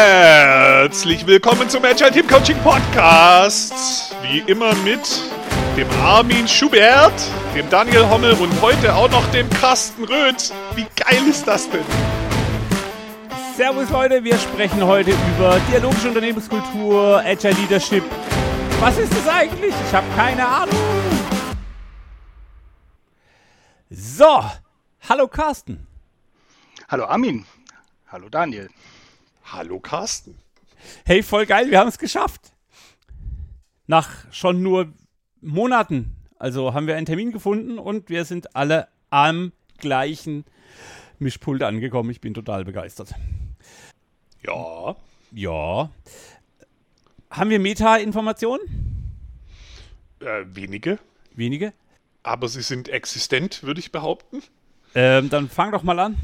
Herzlich willkommen zum Agile Team Coaching Podcast. Wie immer mit dem Armin Schubert, dem Daniel Hommel und heute auch noch dem Carsten Röth. Wie geil ist das denn? Servus Leute, wir sprechen heute über dialogische Unternehmenskultur, Agile Leadership. Was ist das eigentlich? Ich habe keine Ahnung. So, hallo Carsten. Hallo Armin. Hallo Daniel. Hallo Carsten. Hey, voll geil, wir haben es geschafft. Nach schon nur Monaten. Also haben wir einen Termin gefunden und wir sind alle am gleichen Mischpult angekommen. Ich bin total begeistert. Ja. Ja. Haben wir Meta-Informationen? Äh, wenige. Wenige? Aber sie sind existent, würde ich behaupten. Ähm, dann fang doch mal an.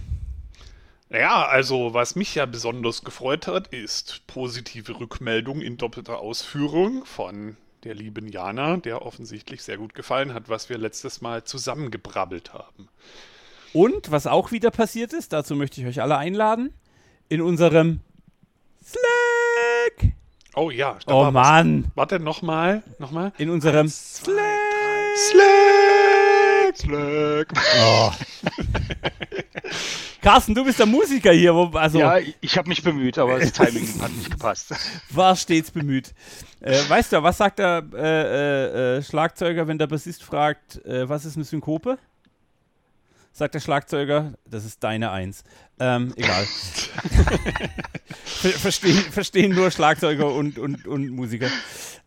Naja, also was mich ja besonders gefreut hat, ist positive Rückmeldung in doppelter Ausführung von der lieben Jana, der offensichtlich sehr gut gefallen hat, was wir letztes Mal zusammengebrabbelt haben. Und was auch wieder passiert ist, dazu möchte ich euch alle einladen, in unserem Slack. Oh ja, da oh Mann. Was. Warte, nochmal, nochmal. In unserem Eins, zwei, Slack. Slack. Slack. Oh. Carsten, du bist der Musiker hier. Wo, also ja, ich habe mich bemüht, aber das Timing hat nicht gepasst. War stets bemüht. Äh, weißt du, was sagt der äh, äh, Schlagzeuger, wenn der Bassist fragt, äh, was ist eine Synkope? Sagt der Schlagzeuger, das ist deine Eins. Ähm, egal. Ver verstehen, verstehen nur Schlagzeuger und, und, und Musiker.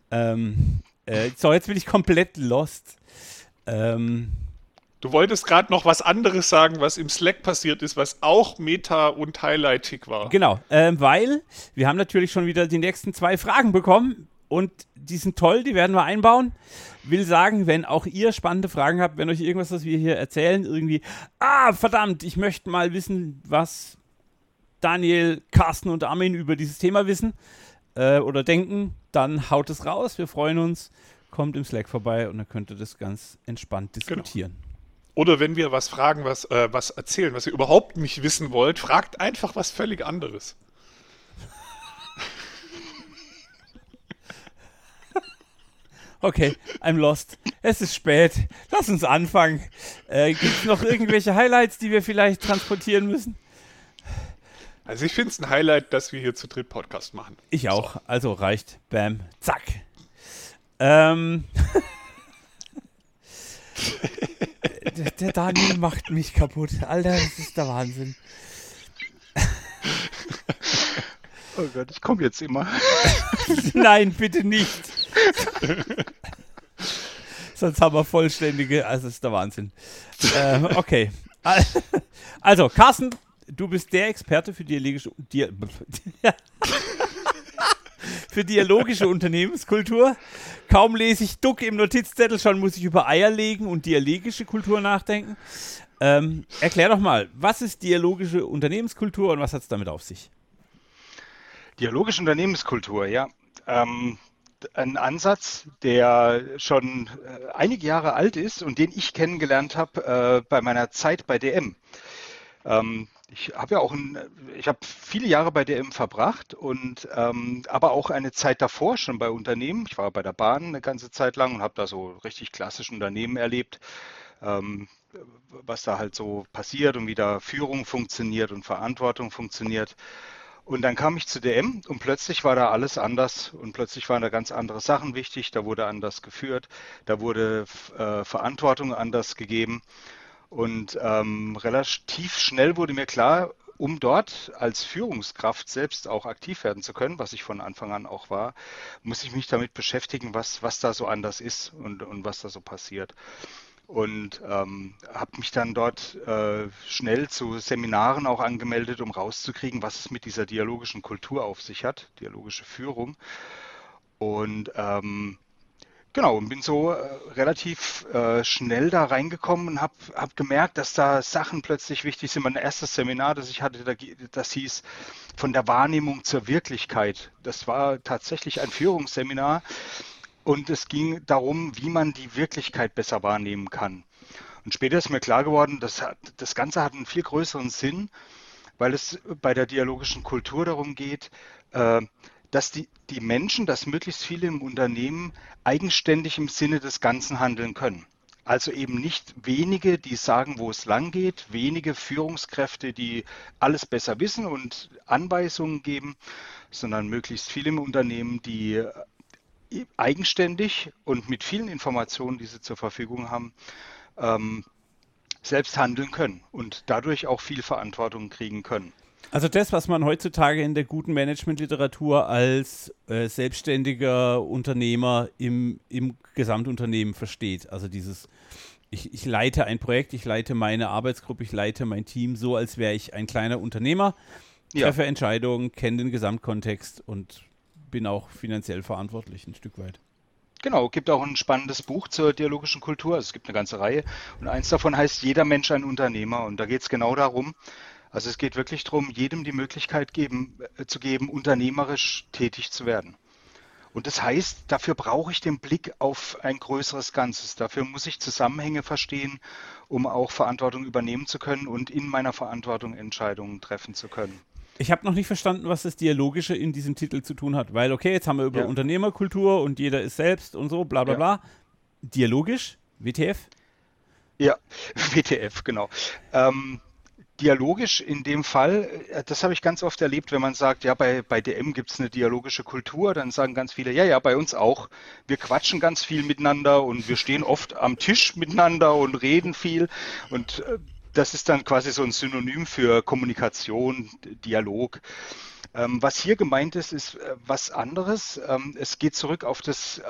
Ähm, äh, so, jetzt bin ich komplett lost. Ähm, Du wolltest gerade noch was anderes sagen, was im Slack passiert ist, was auch meta und highlightig war. Genau, ähm, weil wir haben natürlich schon wieder die nächsten zwei Fragen bekommen und die sind toll, die werden wir einbauen. Will sagen, wenn auch ihr spannende Fragen habt, wenn euch irgendwas, was wir hier erzählen, irgendwie, ah, verdammt, ich möchte mal wissen, was Daniel, Carsten und Armin über dieses Thema wissen äh, oder denken, dann haut es raus. Wir freuen uns. Kommt im Slack vorbei und dann könnt ihr das ganz entspannt genau. diskutieren. Genau. Oder wenn wir was fragen, was, äh, was erzählen, was ihr überhaupt nicht wissen wollt, fragt einfach was völlig anderes. Okay, I'm lost. Es ist spät. Lass uns anfangen. Äh, Gibt es noch irgendwelche Highlights, die wir vielleicht transportieren müssen? Also ich finde es ein Highlight, dass wir hier zu dritt Podcast machen. Ich auch. So. Also reicht. Bam. Zack. Ähm. der, Daniel macht mich kaputt. Alter, das ist der Wahnsinn. Oh Gott, ich komme jetzt immer. Nein, bitte nicht. Sonst haben wir vollständige, also das ist der Wahnsinn. Äh, okay. Also, Carsten, du bist der Experte für dialogische, Di für dialogische Unternehmenskultur. Kaum lese ich Duck im Notizzettel, schon muss ich über Eier legen und dialogische Kultur nachdenken. Ähm, erklär doch mal, was ist dialogische Unternehmenskultur und was hat es damit auf sich? Dialogische Unternehmenskultur, ja. Ähm, ein Ansatz, der schon äh, einige Jahre alt ist und den ich kennengelernt habe äh, bei meiner Zeit bei DM. Ähm, ich habe ja auch ein, ich habe viele Jahre bei DM verbracht und ähm, aber auch eine Zeit davor schon bei Unternehmen. Ich war bei der Bahn eine ganze Zeit lang und habe da so richtig klassische Unternehmen erlebt, ähm, was da halt so passiert und wie da Führung funktioniert und Verantwortung funktioniert. Und dann kam ich zu DM und plötzlich war da alles anders und plötzlich waren da ganz andere Sachen wichtig. Da wurde anders geführt, da wurde äh, Verantwortung anders gegeben. Und ähm, relativ schnell wurde mir klar, um dort als Führungskraft selbst auch aktiv werden zu können, was ich von Anfang an auch war, muss ich mich damit beschäftigen, was, was da so anders ist und, und was da so passiert. Und ähm, habe mich dann dort äh, schnell zu Seminaren auch angemeldet, um rauszukriegen, was es mit dieser dialogischen Kultur auf sich hat, dialogische Führung. Und ähm, Genau, und bin so äh, relativ äh, schnell da reingekommen und habe hab gemerkt, dass da Sachen plötzlich wichtig sind. Mein erstes Seminar, das ich hatte, das hieß von der Wahrnehmung zur Wirklichkeit. Das war tatsächlich ein Führungsseminar und es ging darum, wie man die Wirklichkeit besser wahrnehmen kann. Und später ist mir klar geworden, dass das Ganze hat einen viel größeren Sinn, weil es bei der dialogischen Kultur darum geht, äh, dass die, die Menschen, dass möglichst viele im Unternehmen eigenständig im Sinne des Ganzen handeln können. Also eben nicht wenige, die sagen, wo es lang geht, wenige Führungskräfte, die alles besser wissen und Anweisungen geben, sondern möglichst viele im Unternehmen, die äh, eigenständig und mit vielen Informationen, die sie zur Verfügung haben, ähm, selbst handeln können und dadurch auch viel Verantwortung kriegen können. Also das, was man heutzutage in der guten Managementliteratur als äh, selbstständiger Unternehmer im, im Gesamtunternehmen versteht. Also dieses, ich, ich leite ein Projekt, ich leite meine Arbeitsgruppe, ich leite mein Team so, als wäre ich ein kleiner Unternehmer, treffe ja. Entscheidungen, kenne den Gesamtkontext und bin auch finanziell verantwortlich ein Stück weit. Genau, gibt auch ein spannendes Buch zur dialogischen Kultur. Also es gibt eine ganze Reihe. Und eins davon heißt Jeder Mensch ein Unternehmer. Und da geht es genau darum, also es geht wirklich darum, jedem die Möglichkeit geben, äh, zu geben, unternehmerisch tätig zu werden. Und das heißt, dafür brauche ich den Blick auf ein größeres Ganzes. Dafür muss ich Zusammenhänge verstehen, um auch Verantwortung übernehmen zu können und in meiner Verantwortung Entscheidungen treffen zu können. Ich habe noch nicht verstanden, was das Dialogische in diesem Titel zu tun hat, weil okay, jetzt haben wir über ja. Unternehmerkultur und jeder ist selbst und so, bla bla ja. bla. Dialogisch, WTF? Ja, WTF, genau. Ähm, dialogisch in dem Fall, äh, das habe ich ganz oft erlebt, wenn man sagt, ja, bei, bei DM gibt es eine dialogische Kultur, dann sagen ganz viele, ja, ja, bei uns auch. Wir quatschen ganz viel miteinander und wir stehen oft am Tisch miteinander und reden viel. Und äh, das ist dann quasi so ein Synonym für Kommunikation, Dialog. Ähm, was hier gemeint ist, ist äh, was anderes. Ähm, es geht zurück auf das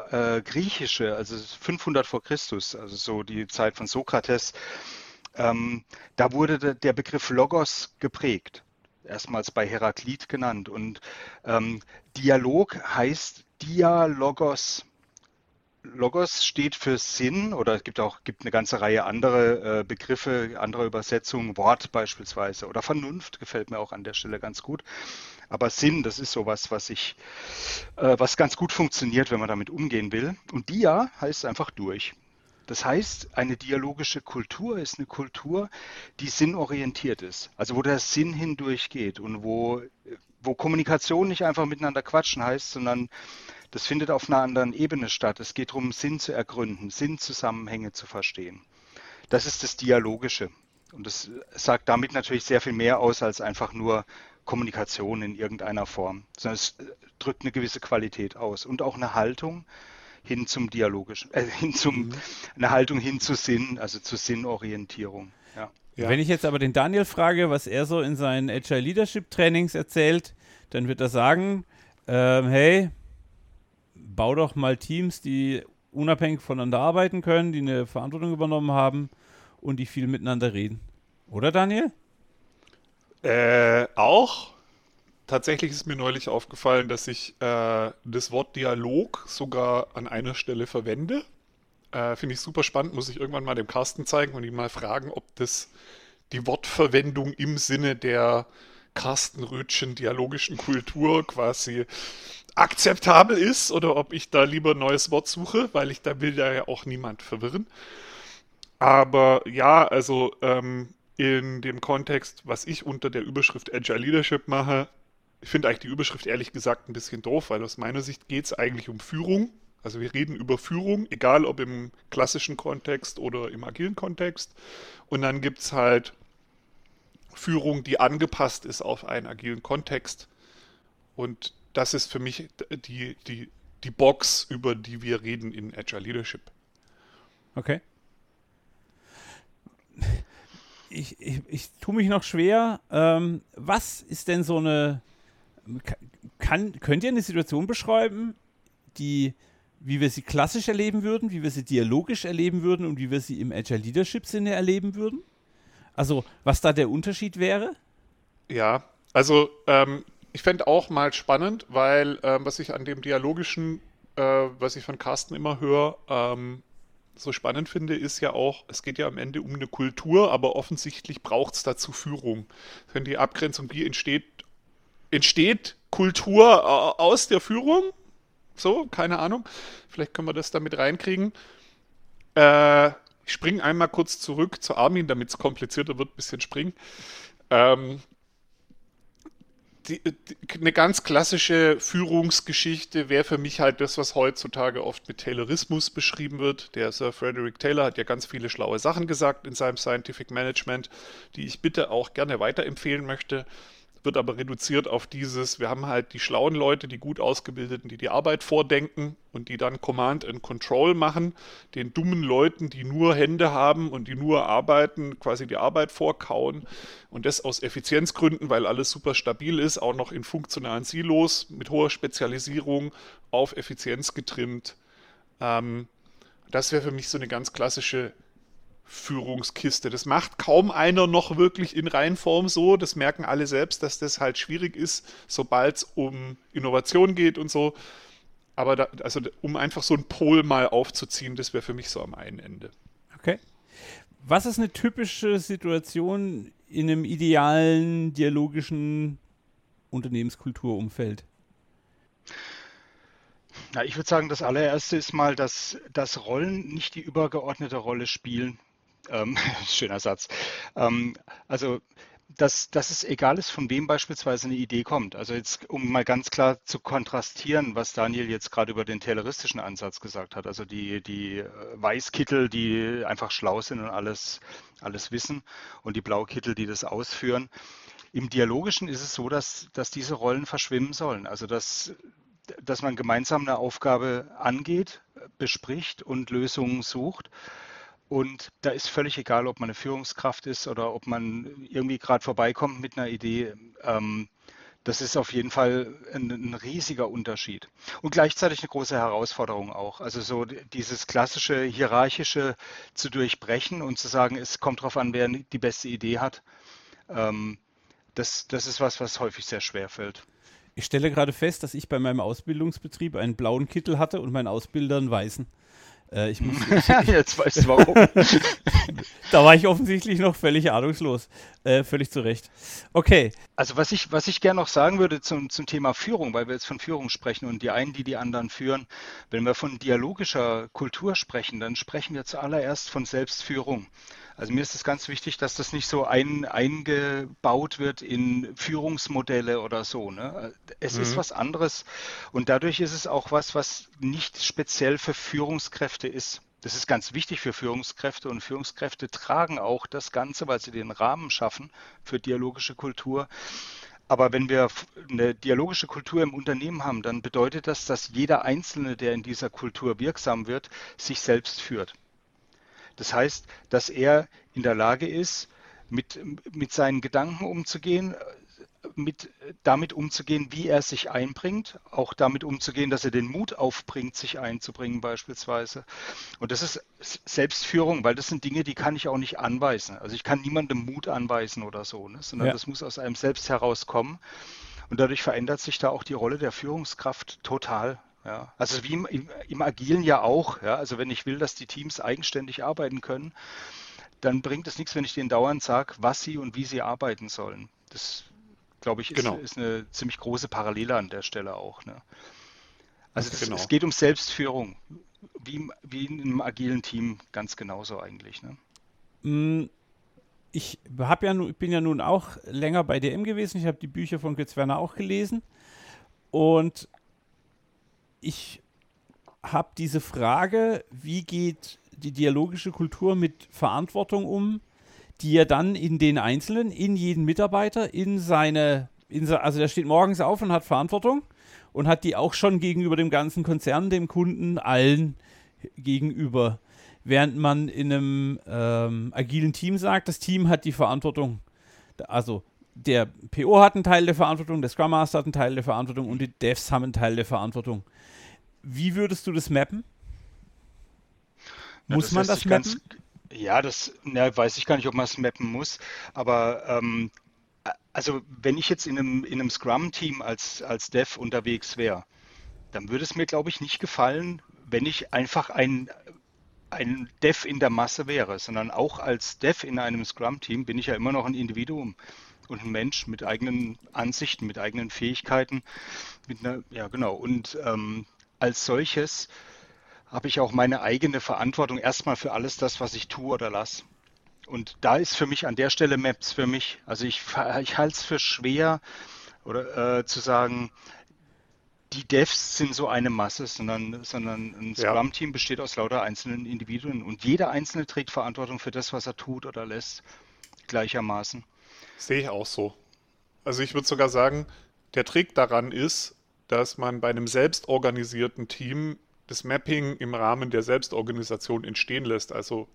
Griechische, also 500 vor Christus, also so die Zeit von Sokrates. Ähm, da wurde der Begriff Logos geprägt, erstmals bei Heraklit genannt. Und ähm, Dialog heißt Dialogos. Logos steht für Sinn oder es gibt auch gibt eine ganze Reihe andere äh, Begriffe, andere Übersetzungen, Wort beispielsweise oder Vernunft gefällt mir auch an der Stelle ganz gut. Aber Sinn, das ist sowas, was ich, äh, was ganz gut funktioniert, wenn man damit umgehen will. Und Dia heißt einfach durch. Das heißt, eine dialogische Kultur ist eine Kultur, die sinnorientiert ist, also wo der Sinn hindurchgeht und wo, wo Kommunikation nicht einfach miteinander quatschen heißt, sondern das findet auf einer anderen Ebene statt. Es geht darum, Sinn zu ergründen, Sinnzusammenhänge zu verstehen. Das ist das Dialogische. Und das sagt damit natürlich sehr viel mehr aus als einfach nur Kommunikation in irgendeiner Form, sondern es drückt eine gewisse Qualität aus und auch eine Haltung, hin zum dialogischen, äh, hin zum, mhm. eine Haltung hin zu Sinn, also zur Sinnorientierung. Ja. Ja. Wenn ich jetzt aber den Daniel frage, was er so in seinen Agile Leadership Trainings erzählt, dann wird er sagen, ähm, hey, bau doch mal Teams, die unabhängig voneinander arbeiten können, die eine Verantwortung übernommen haben und die viel miteinander reden. Oder Daniel? Äh, auch tatsächlich ist mir neulich aufgefallen, dass ich äh, das Wort Dialog sogar an einer Stelle verwende. Äh, Finde ich super spannend, muss ich irgendwann mal dem Carsten zeigen und ihn mal fragen, ob das die Wortverwendung im Sinne der Carsten Rötchen dialogischen Kultur quasi akzeptabel ist oder ob ich da lieber ein neues Wort suche, weil ich da will ja auch niemand verwirren. Aber ja, also ähm, in dem Kontext, was ich unter der Überschrift Agile Leadership mache, ich finde eigentlich die Überschrift ehrlich gesagt ein bisschen doof, weil aus meiner Sicht geht es eigentlich um Führung. Also wir reden über Führung, egal ob im klassischen Kontext oder im agilen Kontext. Und dann gibt es halt Führung, die angepasst ist auf einen agilen Kontext. Und das ist für mich die, die, die Box, über die wir reden in Agile Leadership. Okay. Ich, ich, ich tue mich noch schwer. Ähm, was ist denn so eine kann, könnt ihr eine Situation beschreiben, die, wie wir sie klassisch erleben würden, wie wir sie dialogisch erleben würden und wie wir sie im Agile Leadership Sinne erleben würden? Also, was da der Unterschied wäre? Ja, also ähm, ich fände auch mal spannend, weil ähm, was ich an dem dialogischen, äh, was ich von Carsten immer höre, ähm, so spannend finde, ist ja auch, es geht ja am Ende um eine Kultur, aber offensichtlich braucht es dazu Führung. Wenn die Abgrenzung, wie entsteht entsteht Kultur äh, aus der Führung. So, keine Ahnung. Vielleicht können wir das da mit reinkriegen. Äh, ich springe einmal kurz zurück zu Armin, damit es komplizierter wird, ein bisschen springen. Ähm, die, die, eine ganz klassische Führungsgeschichte wäre für mich halt das, was heutzutage oft mit Taylorismus beschrieben wird. Der Sir Frederick Taylor hat ja ganz viele schlaue Sachen gesagt in seinem Scientific Management, die ich bitte auch gerne weiterempfehlen möchte wird aber reduziert auf dieses, wir haben halt die schlauen Leute, die gut ausgebildeten, die die Arbeit vordenken und die dann Command and Control machen, den dummen Leuten, die nur Hände haben und die nur arbeiten, quasi die Arbeit vorkauen und das aus Effizienzgründen, weil alles super stabil ist, auch noch in funktionalen Silos mit hoher Spezialisierung auf Effizienz getrimmt. Ähm, das wäre für mich so eine ganz klassische Führungskiste. Das macht kaum einer noch wirklich in Reihenform so. Das merken alle selbst, dass das halt schwierig ist, sobald es um Innovation geht und so. Aber da, also um einfach so einen Pol mal aufzuziehen, das wäre für mich so am einen Ende. Okay. Was ist eine typische Situation in einem idealen dialogischen Unternehmenskulturumfeld? Na, ich würde sagen, das allererste ist mal, dass, dass Rollen nicht die übergeordnete Rolle spielen. Ähm, schöner Satz. Ähm, also dass, dass es egal ist, von wem beispielsweise eine Idee kommt. Also jetzt, um mal ganz klar zu kontrastieren, was Daniel jetzt gerade über den tayloristischen Ansatz gesagt hat. Also die, die äh, Weißkittel, die einfach schlau sind und alles, alles wissen und die Blaukittel, die das ausführen. Im Dialogischen ist es so, dass, dass diese Rollen verschwimmen sollen. Also dass, dass man gemeinsam eine Aufgabe angeht, bespricht und Lösungen sucht und da ist völlig egal, ob man eine Führungskraft ist oder ob man irgendwie gerade vorbeikommt mit einer Idee. Ähm, das ist auf jeden Fall ein, ein, riesiger Unterschied. Und gleichzeitig eine große Herausforderung auch. Also so dieses klassische hierarchische zu durchbrechen und zu sagen, es kommt darauf an, wer die beste Idee hat. Ähm, das, das ist was, was häufig sehr schwer fällt. Ich stelle gerade fest, dass ich bei meinem Ausbildungsbetrieb einen blauen Kittel hatte und mein Ausbilder einen weißen. Äh, ich muss, Jetzt weißt du warum. da war ich offensichtlich noch völlig ahnungslos. Äh, völlig zu Recht. Okay. Also was ich, was ich gerne noch sagen würde zum, zum Thema Führung, weil wir jetzt von Führung sprechen und die einen, die die anderen führen, wenn wir von dialogischer Kultur sprechen, dann sprechen wir zuallererst von Selbstführung. Also mir ist es ganz wichtig, dass das nicht so ein, eingebaut wird in Führungsmodelle oder so. Ne? Es mhm. ist was anderes und dadurch ist es auch was, was nicht speziell für Führungskräfte ist. Das ist ganz wichtig für Führungskräfte und Führungskräfte tragen auch das Ganze, weil sie den Rahmen schaffen für dialogische Kultur. Aber wenn wir eine dialogische Kultur im Unternehmen haben, dann bedeutet das, dass jeder Einzelne, der in dieser Kultur wirksam wird, sich selbst führt. Das heißt, dass er in der Lage ist, mit, mit seinen Gedanken umzugehen, mit, damit umzugehen, wie er sich einbringt, auch damit umzugehen, dass er den Mut aufbringt, sich einzubringen beispielsweise. Und das ist Selbstführung, weil das sind Dinge, die kann ich auch nicht anweisen. Also ich kann niemandem Mut anweisen oder so, ne? sondern ja. das muss aus einem selbst herauskommen. Und dadurch verändert sich da auch die Rolle der Führungskraft total. Ja, also wie im, im, im, Agilen ja auch. Ja, also wenn ich will, dass die Teams eigenständig arbeiten können, dann bringt es nichts, wenn ich denen dauernd sage, was sie und wie sie arbeiten sollen. Das, glaube ich, ist, genau. ist, eine ziemlich große Parallele an der Stelle auch. Ne? Also das, genau. es geht um Selbstführung, wie, wie in einem agilen Team ganz genauso eigentlich. Ne? Mm, ich hab ja, bin ja nun auch länger bei DM gewesen. Ich habe die Bücher von Götz Werner auch gelesen. Und ich habe diese Frage, wie geht die dialogische Kultur mit Verantwortung um, die er dann in den Einzelnen, in jeden Mitarbeiter, in seine, in, also der steht morgens auf und hat Verantwortung und hat die auch schon gegenüber dem ganzen Konzern, dem Kunden, allen gegenüber. Während man in einem ähm, agilen Team sagt, das Team hat die Verantwortung. Also der PO hat einen Teil der Verantwortung, der Scrum Master hat einen Teil der Verantwortung und die Devs haben einen Teil der Verantwortung. Wie würdest du das mappen? muss das man das mappen? Ganz, ja, das na, weiß ich gar nicht, ob man es mappen muss, aber ähm, also wenn ich jetzt in einem, in einem Scrum-Team als, als Dev unterwegs wäre, dann würde es mir, glaube ich, nicht gefallen, wenn ich einfach ein, ein Dev in der Masse wäre, sondern auch als Dev in einem Scrum-Team bin ich ja immer noch ein Individuum und ein Mensch mit eigenen Ansichten, mit eigenen Fähigkeiten, mit einer, ja genau, und ähm, als solches habe ich auch meine eigene Verantwortung erstmal für alles das, was ich tue oder lasse. Und da ist für mich an der Stelle Maps für mich. Also ich, ich halte es für schwer Oder äh, zu sagen, die Devs sind so eine Masse, sondern, sondern ein Scrum-Team besteht aus lauter einzelnen Individuen und jeder Einzelne trägt Verantwortung für das, was er tut oder lässt, gleichermaßen. Sehe ich auch so. Also ich würde sogar sagen, der Trick daran ist, dass man bei einem selbstorganisierten Team das Mapping im Rahmen der Selbstorganisation entstehen lässt. Also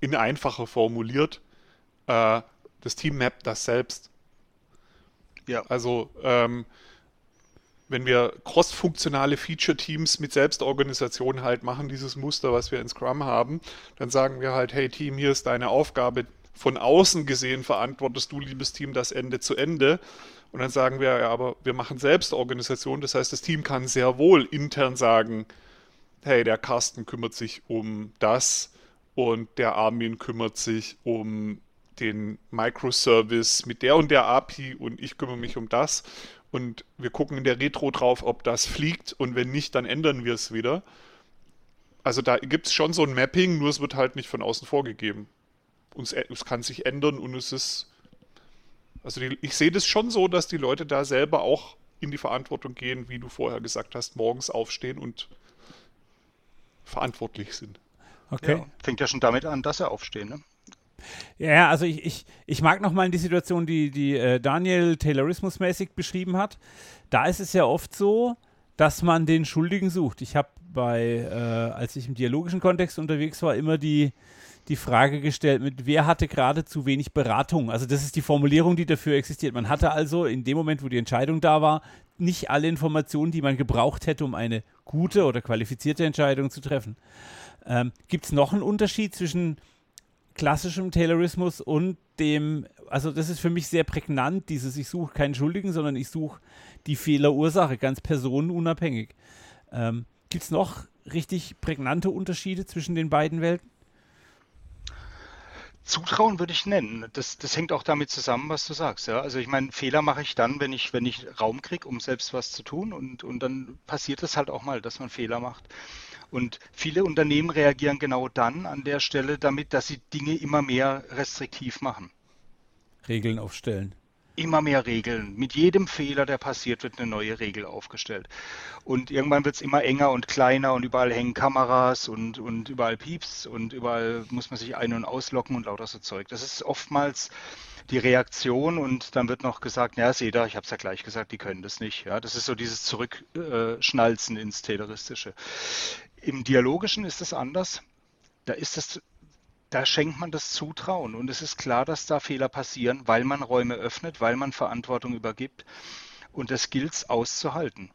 in einfacher formuliert, äh, das Team mappt das selbst. Ja. Also ähm, wenn wir cross-funktionale Feature-Teams mit Selbstorganisation halt machen, dieses Muster, was wir in Scrum haben, dann sagen wir halt, hey Team, hier ist deine Aufgabe. Von außen gesehen verantwortest du, liebes Team, das Ende zu Ende. Und dann sagen wir, ja, aber wir machen Selbstorganisation. Das heißt, das Team kann sehr wohl intern sagen, hey, der Carsten kümmert sich um das und der Armin kümmert sich um den Microservice mit der und der API und ich kümmere mich um das und wir gucken in der Retro drauf, ob das fliegt und wenn nicht, dann ändern wir es wieder. Also da gibt es schon so ein Mapping, nur es wird halt nicht von außen vorgegeben. Und es, es kann sich ändern und es ist. Also die, ich sehe das schon so, dass die Leute da selber auch in die Verantwortung gehen, wie du vorher gesagt hast, morgens aufstehen und verantwortlich sind. Okay. Ja, fängt ja schon damit an, dass sie aufstehen, ne? Ja, also ich, ich, ich mag nochmal die Situation, die, die äh, Daniel Taylorismus-mäßig beschrieben hat. Da ist es ja oft so, dass man den Schuldigen sucht. Ich habe bei, äh, als ich im dialogischen Kontext unterwegs war, immer die, die Frage gestellt, mit wer hatte gerade zu wenig Beratung? Also das ist die Formulierung, die dafür existiert. Man hatte also in dem Moment, wo die Entscheidung da war, nicht alle Informationen, die man gebraucht hätte, um eine gute oder qualifizierte Entscheidung zu treffen. Ähm, Gibt es noch einen Unterschied zwischen klassischem Taylorismus und dem, also das ist für mich sehr prägnant, dieses, ich suche keinen Schuldigen, sondern ich suche die Fehlerursache, ganz personenunabhängig. Ähm, Gibt es noch richtig prägnante Unterschiede zwischen den beiden Welten? Zutrauen würde ich nennen. Das, das hängt auch damit zusammen, was du sagst. Ja? Also ich meine, Fehler mache ich dann, wenn ich, wenn ich Raum kriege, um selbst was zu tun. Und, und dann passiert es halt auch mal, dass man Fehler macht. Und viele Unternehmen reagieren genau dann an der Stelle damit, dass sie Dinge immer mehr restriktiv machen. Regeln aufstellen. Immer mehr Regeln. Mit jedem Fehler, der passiert, wird eine neue Regel aufgestellt. Und irgendwann wird es immer enger und kleiner und überall hängen Kameras und, und überall Pieps und überall muss man sich ein- und auslocken und lauter so Zeug. Das ist oftmals die Reaktion und dann wird noch gesagt, ja, seht ihr, ich habe es ja gleich gesagt, die können das nicht. Ja, das ist so dieses Zurückschnalzen ins Teleristische. Im Dialogischen ist es anders. Da ist es, da schenkt man das Zutrauen und es ist klar, dass da Fehler passieren, weil man Räume öffnet, weil man Verantwortung übergibt und das gilt es auszuhalten.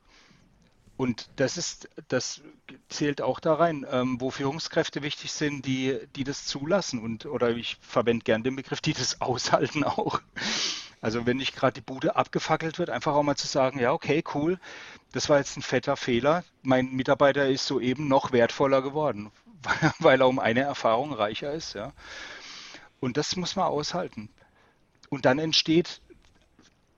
Und das ist, das zählt auch da rein, ähm, wo Führungskräfte wichtig sind, die, die das zulassen und oder ich verwende gern den Begriff, die das aushalten auch. Also wenn nicht gerade die Bude abgefackelt wird, einfach auch mal zu sagen, ja, okay, cool, das war jetzt ein fetter Fehler. Mein Mitarbeiter ist soeben noch wertvoller geworden, weil er um eine Erfahrung reicher ist, ja. Und das muss man aushalten. Und dann entsteht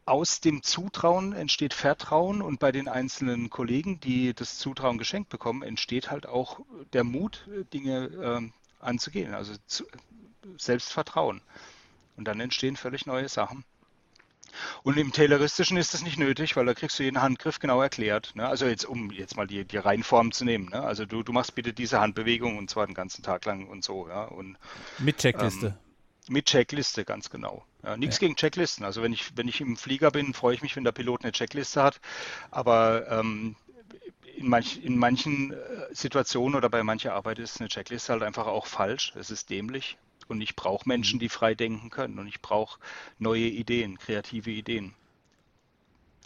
aus dem Zutrauen entsteht Vertrauen und bei den einzelnen Kollegen, die das Zutrauen geschenkt bekommen, entsteht halt auch der Mut, Dinge äh, anzugehen, also zu, Selbstvertrauen. Und dann entstehen völlig neue Sachen. Und im Tayloristischen ist das nicht nötig, weil da kriegst du jeden Handgriff genau erklärt. Ne? Also jetzt, um jetzt mal die, die Reihenform zu nehmen. Ne? Also du, du machst bitte diese Handbewegung und zwar den ganzen Tag lang und so. Ja? Und, mit Checkliste. Ähm, mit Checkliste, ganz genau. Ja, nichts ja. gegen Checklisten. Also wenn ich, wenn ich im Flieger bin, freue ich mich, wenn der Pilot eine Checkliste hat. Aber ähm, in, manch, in manchen äh, Situationen oder bei mancher Arbeit ist eine Checkliste halt einfach auch falsch. Es ist dämlich. Und ich brauche Menschen, die frei denken können. Und ich brauche neue Ideen, kreative Ideen.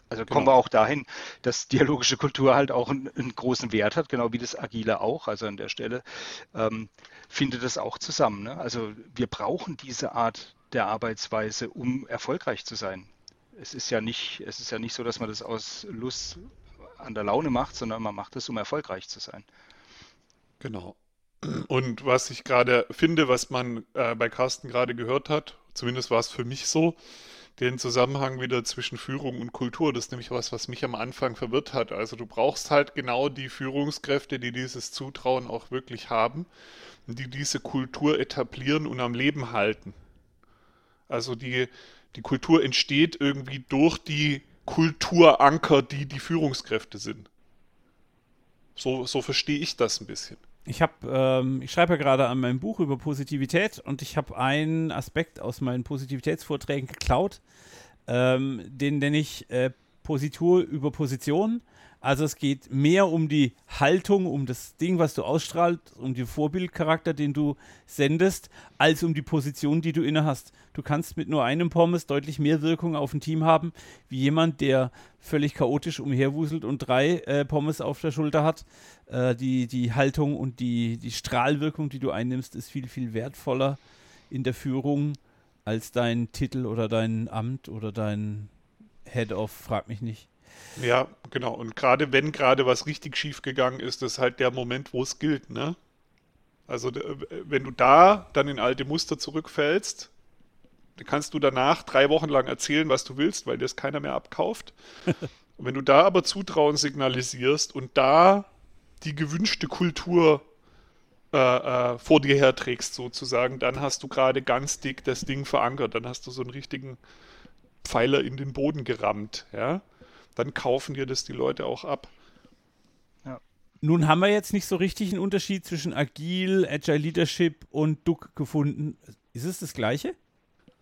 Also genau. kommen wir auch dahin, dass dialogische Kultur halt auch einen, einen, großen Wert hat, genau wie das Agile auch. Also an der Stelle ähm, findet das auch zusammen. Ne? Also wir brauchen diese Art der Arbeitsweise, um erfolgreich zu sein. Es ist ja nicht, es ist ja nicht so, dass man das aus Lust an der Laune macht, sondern man macht es, um erfolgreich zu sein. Genau. Und was ich gerade finde, was man äh, bei Carsten gerade gehört hat, zumindest war es für mich so, den Zusammenhang wieder zwischen Führung und Kultur. Das ist nämlich was, was mich am Anfang verwirrt hat. Also du brauchst halt genau die Führungskräfte, die dieses Zutrauen auch wirklich haben die diese Kultur etablieren und am Leben halten. Also die, die Kultur entsteht irgendwie durch die Kulturanker, die die Führungskräfte sind. So, so verstehe ich das ein bisschen. Ich habe, ähm, ich schreibe ja gerade an meinem Buch über Positivität und ich habe einen Aspekt aus meinen Positivitätsvorträgen geklaut. Ähm, den nenne ich äh, Positur über Position. Also es geht mehr um die Haltung, um das Ding, was du ausstrahlst, um den Vorbildcharakter, den du sendest, als um die Position, die du inne hast. Du kannst mit nur einem Pommes deutlich mehr Wirkung auf ein Team haben, wie jemand, der völlig chaotisch umherwuselt und drei äh, Pommes auf der Schulter hat. Äh, die, die Haltung und die, die Strahlwirkung, die du einnimmst, ist viel, viel wertvoller in der Führung als dein Titel oder dein Amt oder dein Head of, frag mich nicht. Ja, genau. Und gerade wenn gerade was richtig schief gegangen ist, ist halt der Moment, wo es gilt, ne? Also wenn du da dann in alte Muster zurückfällst, dann kannst du danach drei Wochen lang erzählen, was du willst, weil dir es keiner mehr abkauft. und wenn du da aber Zutrauen signalisierst und da die gewünschte Kultur äh, äh, vor dir herträgst, sozusagen, dann hast du gerade ganz dick das Ding verankert. Dann hast du so einen richtigen Pfeiler in den Boden gerammt, ja dann kaufen dir das die Leute auch ab. Ja. Nun haben wir jetzt nicht so richtig einen Unterschied zwischen Agil, Agile Leadership und Duck gefunden. Ist es das gleiche?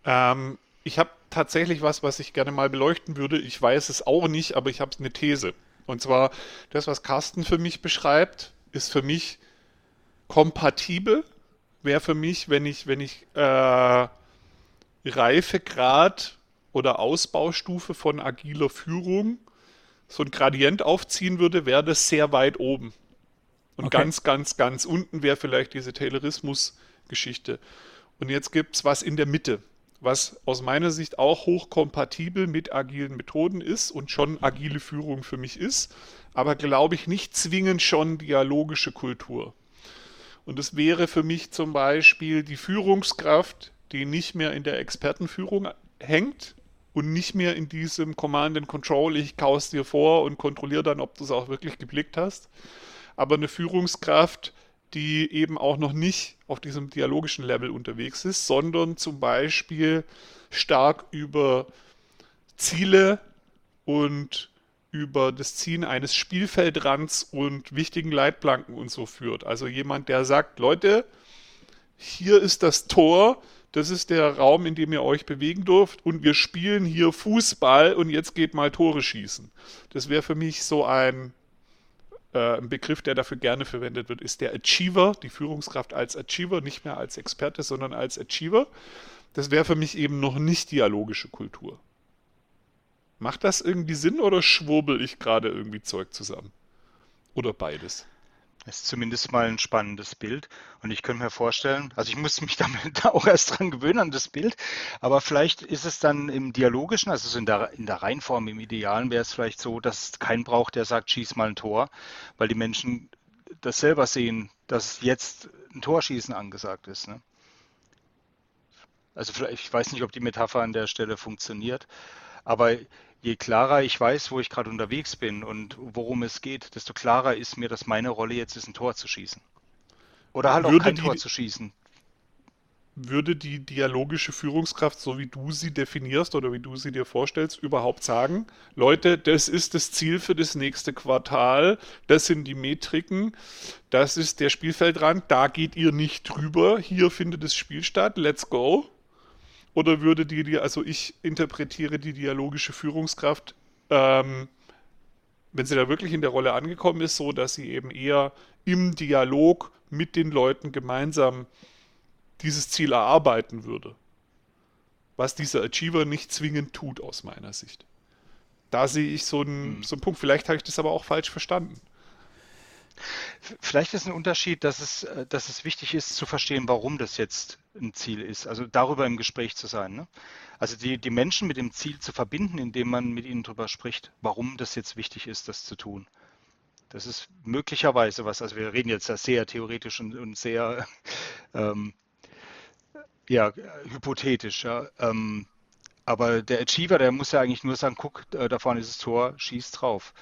Ähm, ich habe tatsächlich was, was ich gerne mal beleuchten würde. Ich weiß es auch nicht, aber ich habe eine These. Und zwar, das, was Carsten für mich beschreibt, ist für mich kompatibel. Wäre für mich, wenn ich, wenn ich äh, Reifegrad oder Ausbaustufe von agiler Führung so ein Gradient aufziehen würde, wäre das sehr weit oben. Und okay. ganz, ganz, ganz unten wäre vielleicht diese Taylorismus-Geschichte. Und jetzt gibt es was in der Mitte, was aus meiner Sicht auch hochkompatibel mit agilen Methoden ist und schon agile Führung für mich ist, aber glaube ich nicht zwingend schon dialogische Kultur. Und es wäre für mich zum Beispiel die Führungskraft, die nicht mehr in der Expertenführung hängt, und nicht mehr in diesem Command and Control, ich kaus dir vor und kontrolliere dann, ob du es auch wirklich geblickt hast. Aber eine Führungskraft, die eben auch noch nicht auf diesem dialogischen Level unterwegs ist, sondern zum Beispiel stark über Ziele und über das Ziehen eines Spielfeldrands und wichtigen Leitplanken und so führt. Also jemand, der sagt, Leute, hier ist das Tor, das ist der Raum, in dem ihr euch bewegen dürft und wir spielen hier Fußball und jetzt geht mal Tore schießen. Das wäre für mich so ein, äh, ein Begriff, der dafür gerne verwendet wird, ist der Achiever, die Führungskraft als Achiever, nicht mehr als Experte, sondern als Achiever. Das wäre für mich eben noch nicht dialogische Kultur. Macht das irgendwie Sinn oder schwurbel ich gerade irgendwie Zeug zusammen? Oder beides? Ist zumindest mal ein spannendes Bild. Und ich könnte mir vorstellen, also ich muss mich damit auch erst dran gewöhnen an das Bild, aber vielleicht ist es dann im Dialogischen, also so in der, in der Reihenform, im Idealen wäre es vielleicht so, dass es keinen braucht, der sagt, schieß mal ein Tor, weil die Menschen das selber sehen, dass jetzt ein Torschießen angesagt ist. Ne? Also vielleicht, ich weiß nicht, ob die Metapher an der Stelle funktioniert, aber je klarer ich weiß, wo ich gerade unterwegs bin und worum es geht, desto klarer ist mir, dass meine Rolle jetzt ist, ein Tor zu schießen. Oder halt würde auch kein die, Tor zu schießen. Würde die dialogische Führungskraft, so wie du sie definierst oder wie du sie dir vorstellst, überhaupt sagen, Leute, das ist das Ziel für das nächste Quartal, das sind die Metriken, das ist der Spielfeldrand, da geht ihr nicht drüber, hier findet das Spiel statt, let's go. Oder würde die, also ich interpretiere die dialogische Führungskraft, ähm, wenn sie da wirklich in der Rolle angekommen ist, so, dass sie eben eher im Dialog mit den Leuten gemeinsam dieses Ziel erarbeiten würde. Was dieser Achiever nicht zwingend tut, aus meiner Sicht. Da sehe ich so einen, hm. so einen Punkt. Vielleicht habe ich das aber auch falsch verstanden. Vielleicht ist ein Unterschied, dass es, äh, dass es wichtig ist zu verstehen, warum das jetzt ein Ziel ist. Also darüber im Gespräch zu sein. Ne? Also die, die Menschen mit dem Ziel zu verbinden, indem man mit ihnen darüber spricht, warum das jetzt wichtig ist, das zu tun. Das ist möglicherweise was, also wir reden jetzt ja sehr theoretisch und, und sehr ähm, ja, hypothetisch. Ja. Ähm, aber der Achiever, der muss ja eigentlich nur sagen, guck, äh, da vorne ist das Tor, schieß drauf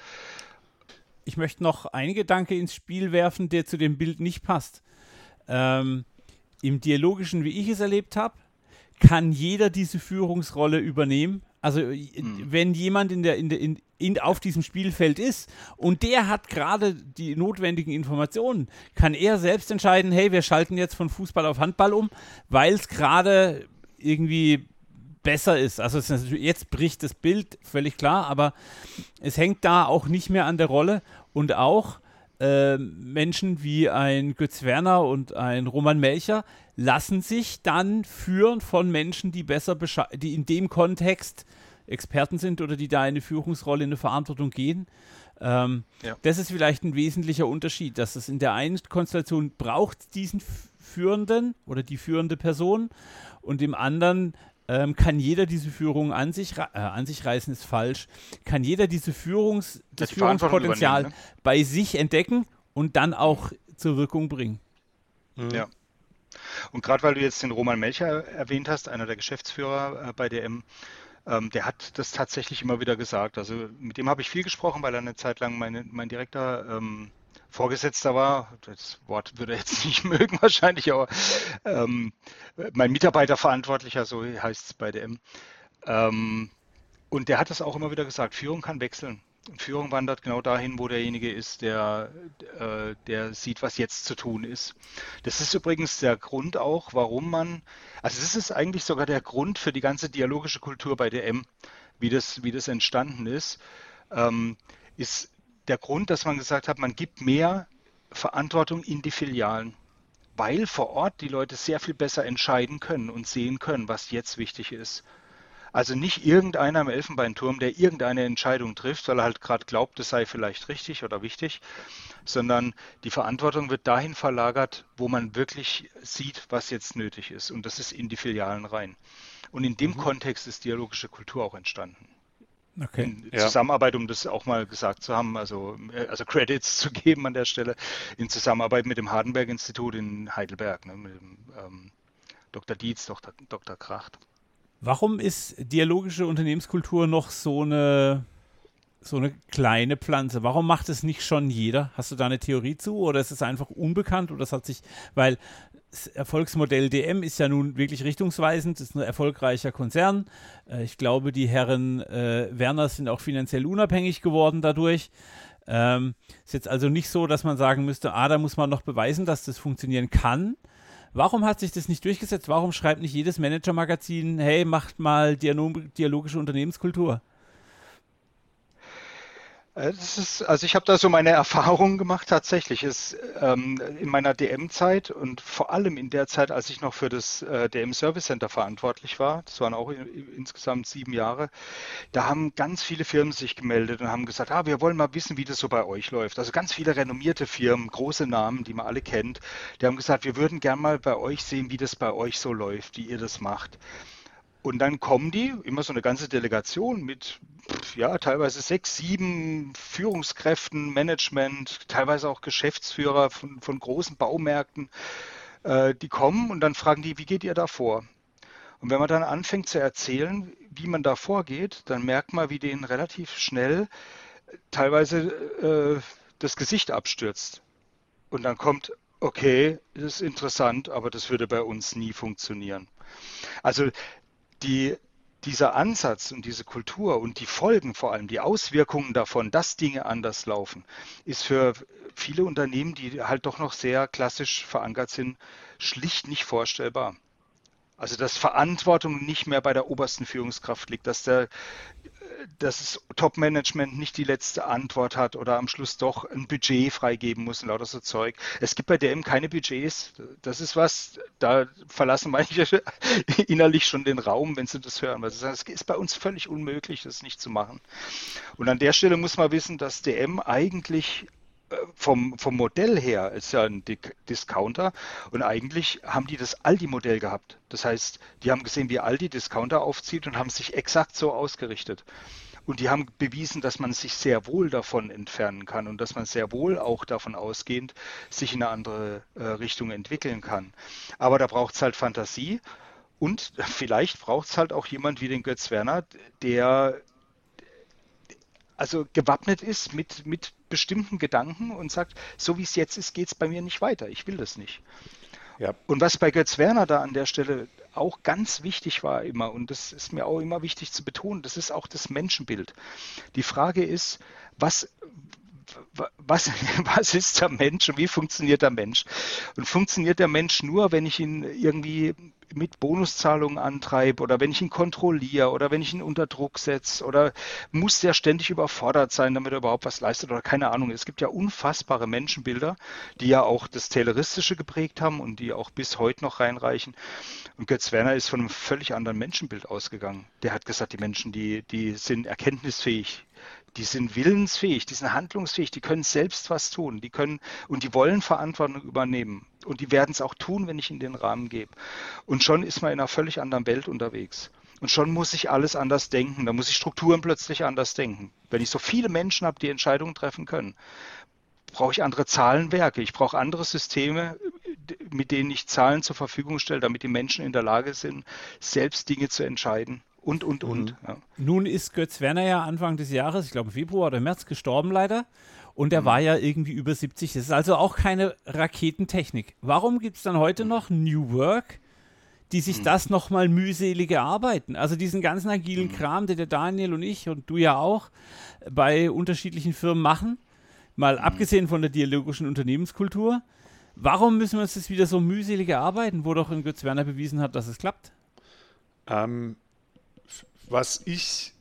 ich möchte noch einen Gedanke ins Spiel werfen, der zu dem Bild nicht passt. Ähm, Im Dialogischen, wie ich es erlebt habe, kann jeder diese Führungsrolle übernehmen. Also mhm. wenn jemand in der, in der, in, in, auf diesem Spielfeld ist und der hat gerade die notwendigen Informationen, kann er selbst entscheiden, hey, wir schalten jetzt von Fußball auf Handball um, weil es gerade irgendwie besser ist. Also ist jetzt bricht das Bild völlig klar, aber es hängt da auch nicht mehr an der Rolle und auch äh, Menschen wie ein Götz Werner und ein Roman Melcher lassen sich dann führen von Menschen, die besser die in dem Kontext Experten sind oder die da in eine Führungsrolle, in eine Verantwortung gehen. Ähm, ja. Das ist vielleicht ein wesentlicher Unterschied, dass es in der einen Konstellation braucht diesen Führenden oder die führende Person und im anderen ähm, kann jeder diese Führung an sich, äh, an sich reißen, ist falsch, kann jeder diese Führungs, das die Führungspotenzial ne? bei sich entdecken und dann auch zur Wirkung bringen. Mhm. Ja. Und gerade weil du jetzt den Roman Melcher erwähnt hast, einer der Geschäftsführer äh, bei DM, ähm, der hat das tatsächlich immer wieder gesagt. Also mit dem habe ich viel gesprochen, weil er eine Zeit lang meine, mein direkter ähm, Vorgesetzter war. Das Wort würde er jetzt nicht mögen wahrscheinlich, aber ähm, mein Mitarbeiterverantwortlicher, so heißt es bei DM. Ähm, und der hat das auch immer wieder gesagt, Führung kann wechseln. Führung wandert genau dahin, wo derjenige ist, der, äh, der sieht, was jetzt zu tun ist. Das ist übrigens der Grund auch, warum man, also das ist eigentlich sogar der Grund für die ganze dialogische Kultur bei DM, wie das, wie das entstanden ist, ähm, ist der Grund, dass man gesagt hat, man gibt mehr Verantwortung in die Filialen, weil vor Ort die Leute sehr viel besser entscheiden können und sehen können, was jetzt wichtig ist. Also nicht irgendeiner im Elfenbeinturm, der irgendeine Entscheidung trifft, weil er halt gerade glaubt, es sei vielleicht richtig oder wichtig, sondern die Verantwortung wird dahin verlagert, wo man wirklich sieht, was jetzt nötig ist. Und das ist in die Filialen rein. Und in dem mhm. Kontext ist dialogische Kultur auch entstanden. Okay. In ja. Zusammenarbeit, um das auch mal gesagt zu haben, also, äh, also Credits zu geben an der Stelle, in Zusammenarbeit mit dem Hardenberg-Institut in Heidelberg, ne, mit dem ähm, Dr. Dietz, Dr. Dr. Kracht. Warum ist dialogische Unternehmenskultur noch so eine, so eine kleine Pflanze? Warum macht es nicht schon jeder? Hast du da eine Theorie zu oder ist es einfach unbekannt oder das hat sich, weil das Erfolgsmodell DM ist ja nun wirklich richtungsweisend, ist ein erfolgreicher Konzern. Äh, ich glaube, die Herren äh, Werner sind auch finanziell unabhängig geworden dadurch. Ähm, ist jetzt also nicht so, dass man sagen müsste, ah, da muss man noch beweisen, dass das funktionieren kann. Warum hat sich das nicht durchgesetzt? Warum schreibt nicht jedes Manager-Magazin, hey, macht mal dialogische Unternehmenskultur? Äh, ist, also ich habe da so meine Erfahrungen gemacht tatsächlich. Es, ähm, in meiner DM-Zeit und vor allem in der Zeit, als ich noch für das äh, DM Service Center verantwortlich war, das waren auch in, insgesamt sieben Jahre, da haben ganz viele Firmen sich gemeldet und haben gesagt, ah, wir wollen mal wissen, wie das so bei euch läuft. Also ganz viele renommierte Firmen, große Namen, die man alle kennt, die haben gesagt, wir würden gern mal bei euch sehen, wie das bei euch so läuft, wie ihr das macht. Und dann kommen die, immer so eine ganze Delegation mit, ja, teilweise sechs, sieben Führungskräften, Management, teilweise auch Geschäftsführer von, von großen Baumärkten. Äh, die kommen und dann fragen die, wie geht ihr da vor? Und wenn man dann anfängt zu erzählen, wie man da vorgeht, dann merkt man, wie denen relativ schnell teilweise äh, das Gesicht abstürzt. Und dann kommt, okay, das ist interessant, aber das würde bei uns nie funktionieren. Also die, dieser Ansatz und diese Kultur und die Folgen vor allem, die Auswirkungen davon, dass Dinge anders laufen, ist für viele Unternehmen, die halt doch noch sehr klassisch verankert sind, schlicht nicht vorstellbar. Also dass Verantwortung nicht mehr bei der obersten Führungskraft liegt, dass der dass das Top-Management nicht die letzte Antwort hat oder am Schluss doch ein Budget freigeben muss und lauter so Zeug. Es gibt bei DM keine Budgets. Das ist was, da verlassen manche innerlich schon den Raum, wenn sie das hören. Sagen, es ist bei uns völlig unmöglich, das nicht zu machen. Und an der Stelle muss man wissen, dass DM eigentlich vom, vom Modell her ist ja ein Discounter und eigentlich haben die das Aldi-Modell gehabt. Das heißt, die haben gesehen, wie Aldi Discounter aufzieht und haben sich exakt so ausgerichtet. Und die haben bewiesen, dass man sich sehr wohl davon entfernen kann und dass man sehr wohl auch davon ausgehend sich in eine andere äh, Richtung entwickeln kann. Aber da braucht es halt Fantasie und vielleicht braucht es halt auch jemand wie den Götz Werner, der also gewappnet ist mit, mit bestimmten Gedanken und sagt, so wie es jetzt ist, geht es bei mir nicht weiter. Ich will das nicht. Ja. Und was bei Götz Werner da an der Stelle auch ganz wichtig war immer, und das ist mir auch immer wichtig zu betonen, das ist auch das Menschenbild. Die Frage ist, was, was, was ist der Mensch und wie funktioniert der Mensch? Und funktioniert der Mensch nur, wenn ich ihn irgendwie mit Bonuszahlungen antreibe oder wenn ich ihn kontrolliere oder wenn ich ihn unter Druck setze oder muss der ständig überfordert sein, damit er überhaupt was leistet oder keine Ahnung. Es gibt ja unfassbare Menschenbilder, die ja auch das Tayloristische geprägt haben und die auch bis heute noch reinreichen. Und Götz Werner ist von einem völlig anderen Menschenbild ausgegangen. Der hat gesagt, die Menschen, die, die sind erkenntnisfähig, die sind willensfähig, die sind handlungsfähig, die können selbst was tun, die können und die wollen Verantwortung übernehmen. Und die werden es auch tun, wenn ich ihnen den Rahmen gebe. Und schon ist man in einer völlig anderen Welt unterwegs. Und schon muss ich alles anders denken. Da muss ich Strukturen plötzlich anders denken. Wenn ich so viele Menschen habe, die Entscheidungen treffen können, brauche ich andere Zahlenwerke. Ich brauche andere Systeme, mit denen ich Zahlen zur Verfügung stelle, damit die Menschen in der Lage sind, selbst Dinge zu entscheiden und, und, und. Mhm. Ja. Nun ist Götz Werner ja Anfang des Jahres, ich glaube Februar oder März, gestorben leider. Und er mhm. war ja irgendwie über 70. Das ist also auch keine Raketentechnik. Warum gibt es dann heute noch New Work, die sich mhm. das nochmal mühselig erarbeiten? Also diesen ganzen agilen mhm. Kram, den der Daniel und ich und du ja auch bei unterschiedlichen Firmen machen, mal mhm. abgesehen von der dialogischen Unternehmenskultur. Warum müssen wir uns das wieder so mühselig erarbeiten, wo doch in Götz Werner bewiesen hat, dass es klappt? Ähm, was ich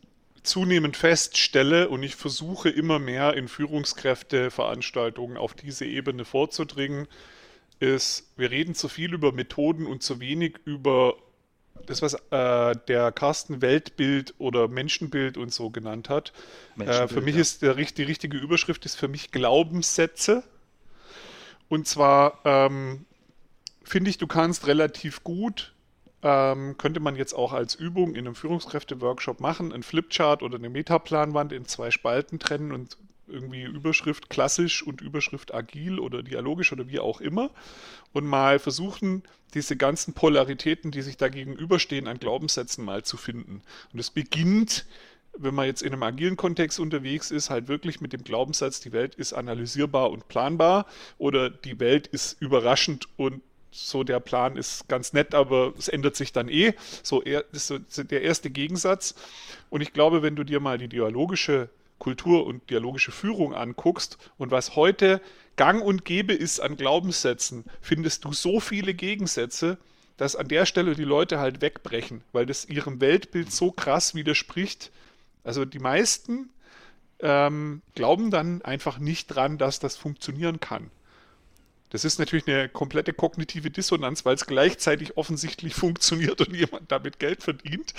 zunehmend feststelle und ich versuche immer mehr in Führungskräfteveranstaltungen auf diese Ebene vorzudringen, ist, wir reden zu viel über Methoden und zu wenig über das, was äh, der Carsten Weltbild oder Menschenbild und so genannt hat. Äh, für mich ja. ist der, die richtige Überschrift ist für mich Glaubenssätze. Und zwar ähm, finde ich, du kannst relativ gut ähm, könnte man jetzt auch als Übung in einem Führungskräfte-Workshop machen, einen Flipchart oder eine Metaplanwand in zwei Spalten trennen und irgendwie Überschrift klassisch und Überschrift agil oder dialogisch oder wie auch immer und mal versuchen, diese ganzen Polaritäten, die sich da gegenüberstehen, an Glaubenssätzen mal zu finden. Und es beginnt, wenn man jetzt in einem agilen Kontext unterwegs ist, halt wirklich mit dem Glaubenssatz, die Welt ist analysierbar und planbar oder die Welt ist überraschend und so der Plan ist ganz nett, aber es ändert sich dann eh. So, er, das ist der erste Gegensatz. Und ich glaube, wenn du dir mal die dialogische Kultur und dialogische Führung anguckst und was heute gang und gäbe ist an Glaubenssätzen, findest du so viele Gegensätze, dass an der Stelle die Leute halt wegbrechen, weil das ihrem Weltbild so krass widerspricht. Also die meisten ähm, glauben dann einfach nicht dran, dass das funktionieren kann. Das ist natürlich eine komplette kognitive Dissonanz, weil es gleichzeitig offensichtlich funktioniert und jemand damit Geld verdient.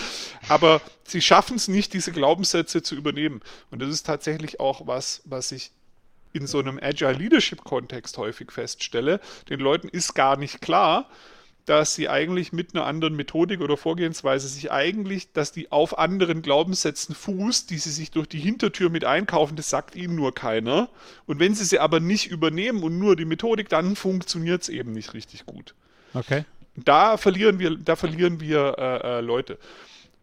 Aber sie schaffen es nicht, diese Glaubenssätze zu übernehmen. Und das ist tatsächlich auch was, was ich in so einem Agile Leadership Kontext häufig feststelle. Den Leuten ist gar nicht klar, dass sie eigentlich mit einer anderen Methodik oder Vorgehensweise sich eigentlich, dass die auf anderen Glaubenssätzen fußt, die sie sich durch die Hintertür mit einkaufen, das sagt ihnen nur keiner. Und wenn sie sie aber nicht übernehmen und nur die Methodik, dann funktioniert es eben nicht richtig gut. Okay. Da verlieren wir, da verlieren wir äh, äh, Leute.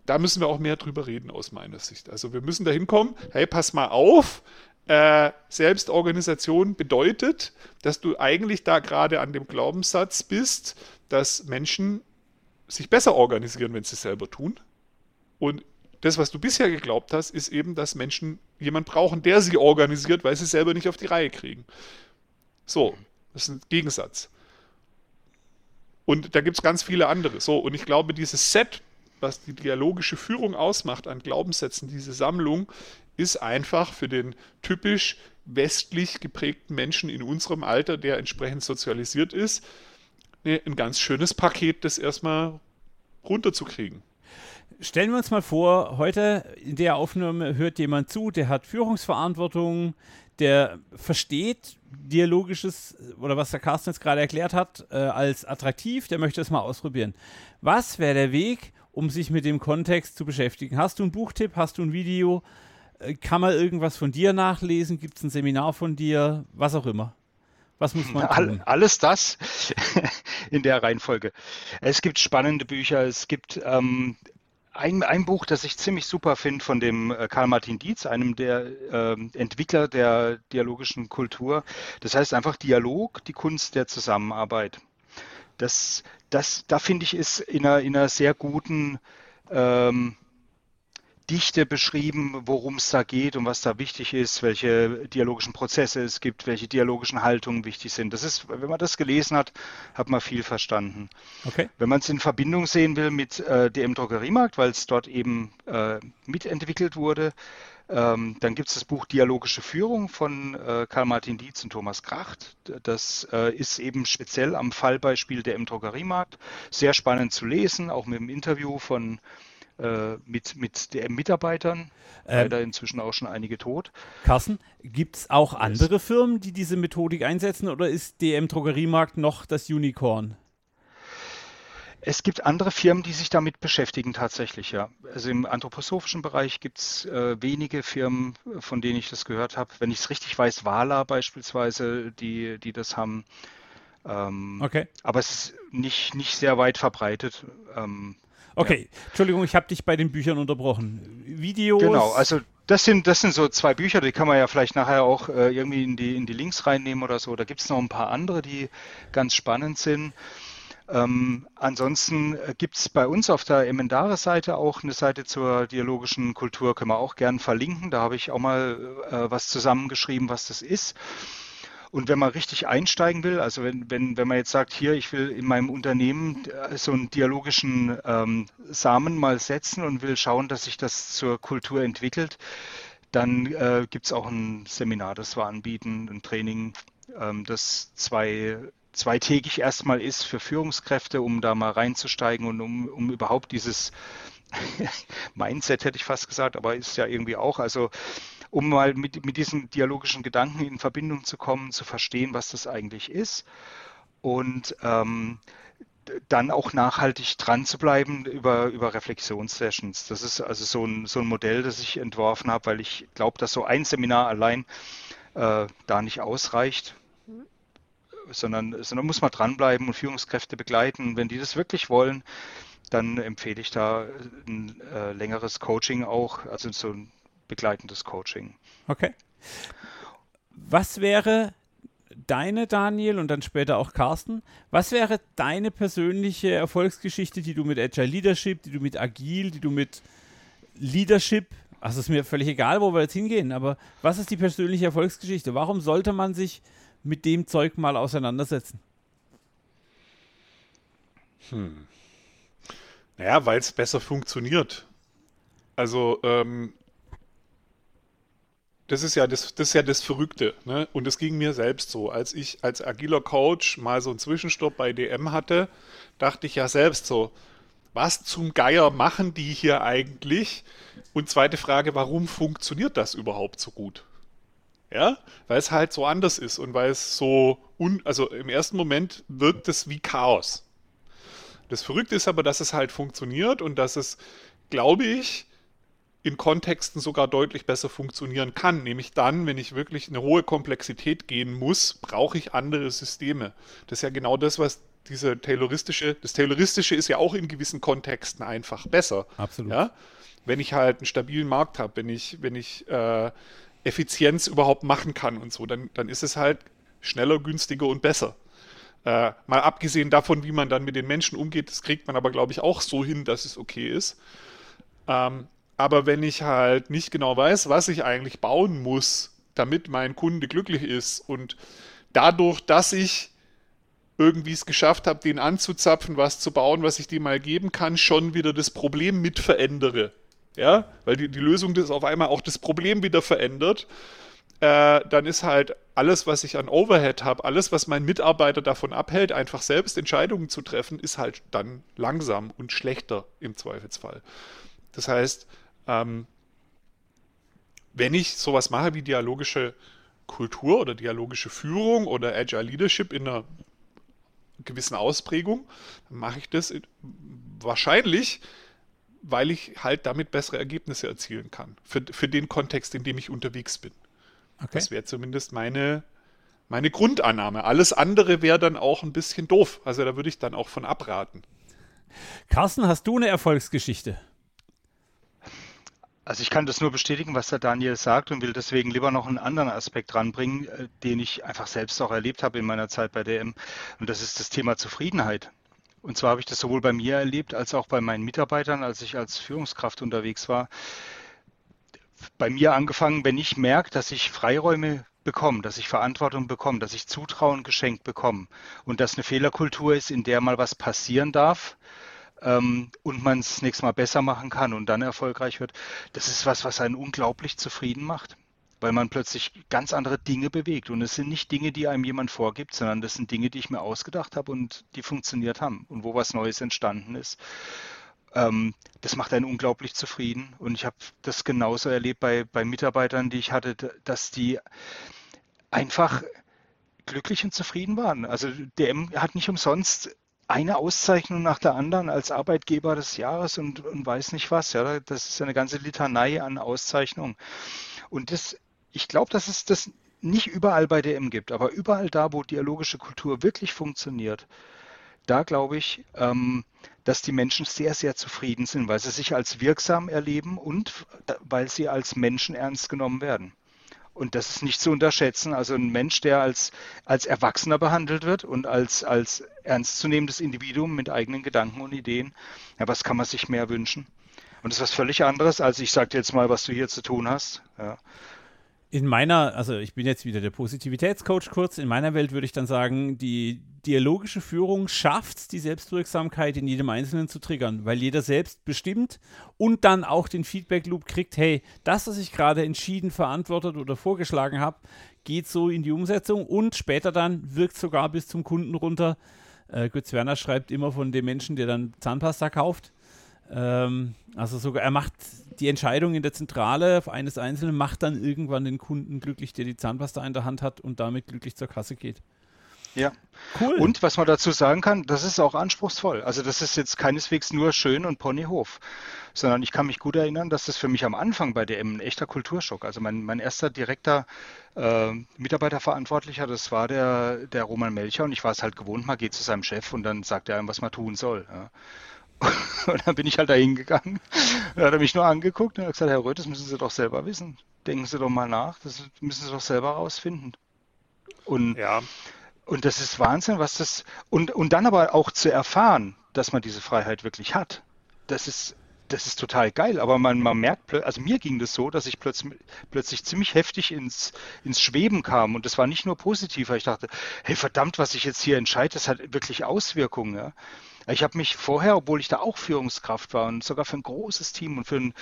Da müssen wir auch mehr drüber reden aus meiner Sicht. Also wir müssen da hinkommen, hey, pass mal auf, äh, Selbstorganisation bedeutet, dass du eigentlich da gerade an dem Glaubenssatz bist, dass Menschen sich besser organisieren, wenn sie es selber tun. Und das, was du bisher geglaubt hast, ist eben, dass Menschen jemand brauchen, der sie organisiert, weil sie es selber nicht auf die Reihe kriegen. So, das ist ein Gegensatz. Und da gibt es ganz viele andere. So, und ich glaube, dieses Set, was die dialogische Führung ausmacht an Glaubenssätzen, diese Sammlung, ist einfach für den typisch westlich geprägten Menschen in unserem Alter, der entsprechend sozialisiert ist, ein ganz schönes Paket, das erstmal runterzukriegen. Stellen wir uns mal vor, heute in der Aufnahme hört jemand zu, der hat Führungsverantwortung, der versteht dialogisches oder was der Carsten jetzt gerade erklärt hat, äh, als attraktiv, der möchte es mal ausprobieren. Was wäre der Weg, um sich mit dem Kontext zu beschäftigen? Hast du einen Buchtipp? Hast du ein Video? Äh, kann man irgendwas von dir nachlesen? Gibt es ein Seminar von dir? Was auch immer. Was muss man tun? Alles das in der Reihenfolge. Es gibt spannende Bücher. Es gibt ähm, ein, ein, Buch, das ich ziemlich super finde von dem äh, Karl-Martin Dietz, einem der äh, Entwickler der dialogischen Kultur. Das heißt einfach Dialog, die Kunst der Zusammenarbeit. das, das, da finde ich, ist in einer, in einer sehr guten ähm, Dichte beschrieben, worum es da geht und was da wichtig ist, welche dialogischen Prozesse es gibt, welche dialogischen Haltungen wichtig sind. Das ist, wenn man das gelesen hat, hat man viel verstanden. Okay. Wenn man es in Verbindung sehen will mit äh, dem Drogeriemarkt, weil es dort eben äh, mitentwickelt wurde, ähm, dann gibt es das Buch Dialogische Führung von äh, Karl-Martin Dietz und Thomas Kracht. Das äh, ist eben speziell am Fallbeispiel der im Drogeriemarkt. Sehr spannend zu lesen, auch mit dem Interview von äh, mit, mit DM-Mitarbeitern. Ähm, Leider inzwischen auch schon einige tot. Carsten, gibt es auch andere Firmen, die diese Methodik einsetzen oder ist DM Drogeriemarkt noch das Unicorn? Es gibt andere Firmen, die sich damit beschäftigen tatsächlich, ja. Also im anthroposophischen Bereich gibt es äh, wenige Firmen, von denen ich das gehört habe. Wenn ich es richtig weiß, Wala beispielsweise, die, die das haben. Ähm, okay. Aber es ist nicht, nicht sehr weit verbreitet. Ähm, Okay, ja. Entschuldigung, ich habe dich bei den Büchern unterbrochen. Videos. Genau, also das sind, das sind so zwei Bücher, die kann man ja vielleicht nachher auch äh, irgendwie in die, in die Links reinnehmen oder so. Da gibt es noch ein paar andere, die ganz spannend sind. Ähm, ansonsten äh, gibt es bei uns auf der Emendare-Seite auch eine Seite zur dialogischen Kultur, können wir auch gern verlinken. Da habe ich auch mal äh, was zusammengeschrieben, was das ist. Und wenn man richtig einsteigen will, also wenn, wenn, wenn man jetzt sagt, hier, ich will in meinem Unternehmen äh, so einen dialogischen ähm, Samen mal setzen und will schauen, dass sich das zur Kultur entwickelt, dann äh, gibt es auch ein Seminar, das wir anbieten, ein Training, ähm, das zwei zweitägig erstmal ist für Führungskräfte, um da mal reinzusteigen und um, um überhaupt dieses Mindset, hätte ich fast gesagt, aber ist ja irgendwie auch, also um mal mit, mit diesen dialogischen Gedanken in Verbindung zu kommen, zu verstehen, was das eigentlich ist und ähm, dann auch nachhaltig dran zu bleiben über, über Reflexionssessions. Das ist also so ein, so ein Modell, das ich entworfen habe, weil ich glaube, dass so ein Seminar allein äh, da nicht ausreicht, sondern, sondern muss man dranbleiben und Führungskräfte begleiten. Wenn die das wirklich wollen, dann empfehle ich da ein äh, längeres Coaching auch, also so ein begleitendes Coaching. Okay. Was wäre deine, Daniel, und dann später auch Carsten, was wäre deine persönliche Erfolgsgeschichte, die du mit Agile Leadership, die du mit Agil, die du mit Leadership, also ist mir völlig egal, wo wir jetzt hingehen, aber was ist die persönliche Erfolgsgeschichte? Warum sollte man sich mit dem Zeug mal auseinandersetzen? Hm. Naja, weil es besser funktioniert. Also, ähm, das ist ja das, das ist ja das Verrückte. Ne? Und es ging mir selbst so. Als ich als agiler Coach mal so einen Zwischenstopp bei DM hatte, dachte ich ja selbst so, was zum Geier machen die hier eigentlich? Und zweite Frage, warum funktioniert das überhaupt so gut? Ja, weil es halt so anders ist und weil es so, un also im ersten Moment wirkt es wie Chaos. Das Verrückte ist aber, dass es halt funktioniert und dass es, glaube ich, in Kontexten sogar deutlich besser funktionieren kann. Nämlich dann, wenn ich wirklich eine hohe Komplexität gehen muss, brauche ich andere Systeme. Das ist ja genau das, was diese Tayloristische, das Tayloristische ist ja auch in gewissen Kontexten einfach besser. Absolut. Ja? Wenn ich halt einen stabilen Markt habe, wenn ich, wenn ich äh, Effizienz überhaupt machen kann und so, dann, dann ist es halt schneller, günstiger und besser. Äh, mal abgesehen davon, wie man dann mit den Menschen umgeht, das kriegt man aber, glaube ich, auch so hin, dass es okay ist. Ähm, aber wenn ich halt nicht genau weiß, was ich eigentlich bauen muss, damit mein Kunde glücklich ist und dadurch, dass ich irgendwie es geschafft habe, den anzuzapfen, was zu bauen, was ich dem mal geben kann, schon wieder das Problem mit verändere. Ja, weil die, die Lösung das auf einmal auch das Problem wieder verändert, äh, dann ist halt alles, was ich an Overhead habe, alles, was mein Mitarbeiter davon abhält, einfach selbst Entscheidungen zu treffen, ist halt dann langsam und schlechter im Zweifelsfall. Das heißt, ähm, wenn ich sowas mache wie dialogische Kultur oder dialogische Führung oder Agile Leadership in einer gewissen Ausprägung, dann mache ich das wahrscheinlich, weil ich halt damit bessere Ergebnisse erzielen kann. Für, für den Kontext, in dem ich unterwegs bin. Okay. Das wäre zumindest meine, meine Grundannahme. Alles andere wäre dann auch ein bisschen doof. Also da würde ich dann auch von abraten. Carsten, hast du eine Erfolgsgeschichte? Also ich kann das nur bestätigen, was der Daniel sagt und will deswegen lieber noch einen anderen Aspekt ranbringen, äh, den ich einfach selbst auch erlebt habe in meiner Zeit bei DM. Und das ist das Thema Zufriedenheit. Und zwar habe ich das sowohl bei mir erlebt als auch bei meinen Mitarbeitern, als ich als Führungskraft unterwegs war. Bei mir angefangen, wenn ich merke, dass ich Freiräume bekomme, dass ich Verantwortung bekomme, dass ich Zutrauen geschenkt bekomme und dass eine Fehlerkultur ist, in der mal was passieren darf, ähm, und man es nächstes Mal besser machen kann und dann erfolgreich wird, das ist was, was einen unglaublich zufrieden macht, weil man plötzlich ganz andere Dinge bewegt. Und es sind nicht Dinge, die einem jemand vorgibt, sondern das sind Dinge, die ich mir ausgedacht habe und die funktioniert haben und wo was Neues entstanden ist. Ähm, das macht einen unglaublich zufrieden. Und ich habe das genauso erlebt bei, bei Mitarbeitern, die ich hatte, dass die einfach glücklich und zufrieden waren. Also DM hat nicht umsonst eine Auszeichnung nach der anderen als Arbeitgeber des Jahres und, und weiß nicht was. Ja, das ist eine ganze Litanei an Auszeichnungen. Und das, ich glaube, dass es das nicht überall bei DM gibt, aber überall da, wo dialogische Kultur wirklich funktioniert, da glaube ich, ähm, dass die Menschen sehr, sehr zufrieden sind, weil sie sich als wirksam erleben und weil sie als Menschen ernst genommen werden. Und das ist nicht zu unterschätzen. Also ein Mensch, der als, als Erwachsener behandelt wird und als, als ernstzunehmendes Individuum mit eigenen Gedanken und Ideen, ja, was kann man sich mehr wünschen? Und das ist was völlig anderes, als ich sage jetzt mal, was du hier zu tun hast. Ja in meiner, also ich bin jetzt wieder der Positivitätscoach kurz, in meiner Welt würde ich dann sagen, die dialogische Führung schafft die Selbstwirksamkeit in jedem Einzelnen zu triggern, weil jeder selbst bestimmt und dann auch den Feedback-Loop kriegt, hey, das, was ich gerade entschieden, verantwortet oder vorgeschlagen habe, geht so in die Umsetzung und später dann wirkt sogar bis zum Kunden runter. Äh, Götz Werner schreibt immer von dem Menschen, der dann Zahnpasta kauft. Ähm, also sogar, er macht die Entscheidung in der Zentrale eines Einzelnen, macht dann irgendwann den Kunden glücklich, der die Zahnpasta in der Hand hat und damit glücklich zur Kasse geht. Ja. Cool. Und was man dazu sagen kann, das ist auch anspruchsvoll. Also das ist jetzt keineswegs nur schön und Ponyhof, sondern ich kann mich gut erinnern, dass das für mich am Anfang bei DM ein echter Kulturschock. Also mein, mein erster direkter äh, Mitarbeiterverantwortlicher, das war der, der Roman Melcher und ich war es halt gewohnt, man geht zu seinem Chef und dann sagt er einem, was man tun soll. Ja. Und dann bin ich halt da hingegangen. Da hat er mich nur angeguckt und hat gesagt, Herr Röth, das müssen Sie doch selber wissen. Denken Sie doch mal nach, das müssen Sie doch selber rausfinden. Und, ja. und das ist Wahnsinn, was das. Und, und dann aber auch zu erfahren, dass man diese Freiheit wirklich hat. Das ist, das ist total geil, aber man, man merkt, also mir ging das so, dass ich plötzlich, plötzlich ziemlich heftig ins, ins Schweben kam und das war nicht nur positiv, weil ich dachte, hey verdammt, was ich jetzt hier entscheide, das hat wirklich Auswirkungen. Ja? Ich habe mich vorher, obwohl ich da auch Führungskraft war und sogar für ein großes Team und für ein,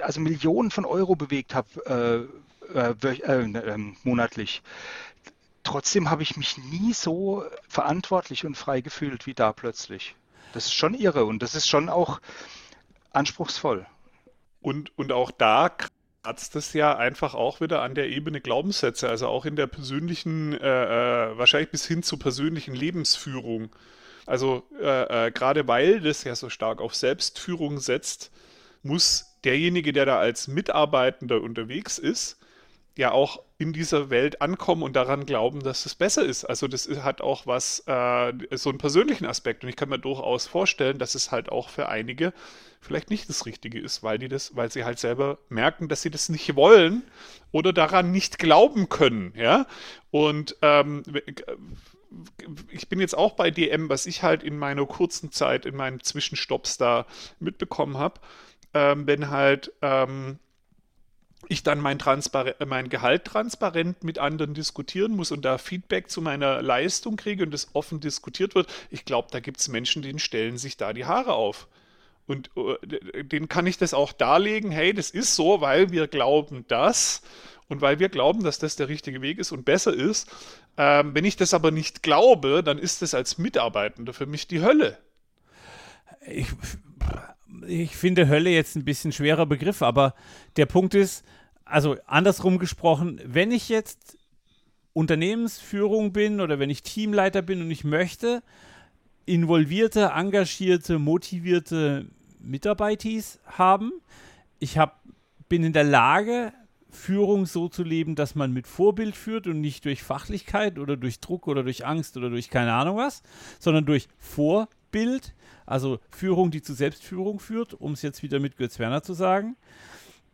also Millionen von Euro bewegt habe äh, äh, äh, ähm, monatlich, trotzdem habe ich mich nie so verantwortlich und frei gefühlt wie da plötzlich. Das ist schon irre und das ist schon auch anspruchsvoll. Und, und auch da kratzt es ja einfach auch wieder an der Ebene Glaubenssätze, also auch in der persönlichen, äh, äh wahrscheinlich bis hin zur persönlichen Lebensführung. Also äh, äh, gerade weil das ja so stark auf Selbstführung setzt, muss derjenige, der da als Mitarbeitender unterwegs ist, ja auch in dieser Welt ankommen und daran glauben, dass es besser ist. Also das hat auch was, äh, so einen persönlichen Aspekt. Und ich kann mir durchaus vorstellen, dass es halt auch für einige vielleicht nicht das Richtige ist, weil die das, weil sie halt selber merken, dass sie das nicht wollen oder daran nicht glauben können. Ja. Und ähm, ich bin jetzt auch bei DM, was ich halt in meiner kurzen Zeit, in meinen Zwischenstopps da mitbekommen habe, ähm, wenn halt ähm, ich dann mein, mein, Gehalt transparent mit anderen diskutieren muss und da Feedback zu meiner Leistung kriege und das offen diskutiert wird, ich glaube, da gibt es Menschen, denen stellen sich da die Haare auf. Und äh, denen kann ich das auch darlegen, hey, das ist so, weil wir glauben das und weil wir glauben, dass das der richtige Weg ist und besser ist. Ähm, wenn ich das aber nicht glaube, dann ist das als Mitarbeitender für mich die Hölle. Ich, ich finde Hölle jetzt ein bisschen schwerer Begriff, aber der Punkt ist, also andersrum gesprochen, wenn ich jetzt Unternehmensführung bin oder wenn ich Teamleiter bin und ich möchte involvierte, engagierte, motivierte Mitarbeiter haben, ich hab, bin in der Lage, Führung so zu leben, dass man mit Vorbild führt und nicht durch Fachlichkeit oder durch Druck oder durch Angst oder durch keine Ahnung was, sondern durch Vorbild, also Führung, die zu Selbstführung führt, um es jetzt wieder mit Götz Werner zu sagen,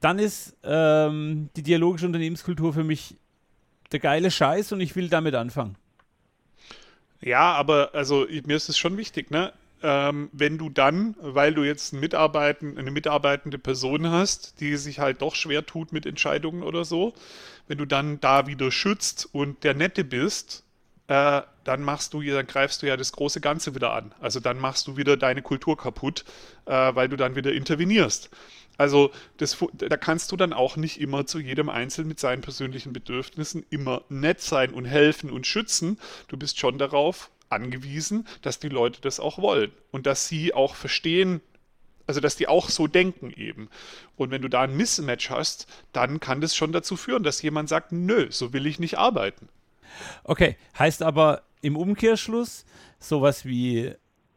dann ist ähm, die dialogische Unternehmenskultur für mich der geile Scheiß und ich will damit anfangen. Ja, aber also mir ist es schon wichtig, ne? Ähm, wenn du dann, weil du jetzt Mitarbeiten, eine mitarbeitende Person hast, die sich halt doch schwer tut mit Entscheidungen oder so, wenn du dann da wieder schützt und der Nette bist, äh, dann machst du, dann greifst du ja das große Ganze wieder an. Also dann machst du wieder deine Kultur kaputt, äh, weil du dann wieder intervenierst. Also das, da kannst du dann auch nicht immer zu jedem Einzelnen mit seinen persönlichen Bedürfnissen immer nett sein und helfen und schützen. Du bist schon darauf angewiesen, dass die Leute das auch wollen und dass sie auch verstehen, also dass die auch so denken eben. Und wenn du da ein Mismatch hast, dann kann das schon dazu führen, dass jemand sagt, nö, so will ich nicht arbeiten. Okay, heißt aber im Umkehrschluss sowas wie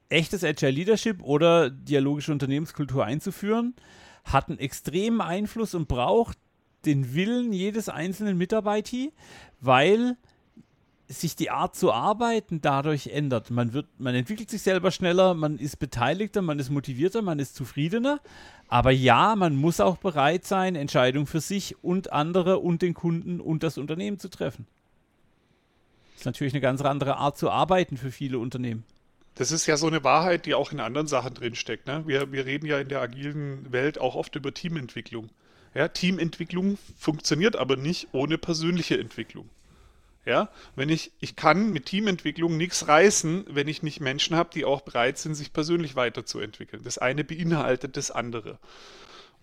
echtes Agile Leadership oder dialogische Unternehmenskultur einzuführen, hat einen extremen Einfluss und braucht den Willen jedes einzelnen Mitarbeiters, weil sich die Art zu arbeiten dadurch ändert. Man wird, man entwickelt sich selber schneller, man ist beteiligter, man ist motivierter, man ist zufriedener. Aber ja, man muss auch bereit sein, Entscheidungen für sich und andere und den Kunden und das Unternehmen zu treffen. Das ist natürlich eine ganz andere Art zu arbeiten für viele Unternehmen. Das ist ja so eine Wahrheit, die auch in anderen Sachen drinsteckt. Ne? Wir, wir reden ja in der agilen Welt auch oft über Teamentwicklung. Ja, Teamentwicklung funktioniert aber nicht ohne persönliche Entwicklung. Ja, wenn ich, ich kann mit Teamentwicklung nichts reißen, wenn ich nicht Menschen habe, die auch bereit sind, sich persönlich weiterzuentwickeln. Das eine beinhaltet das andere.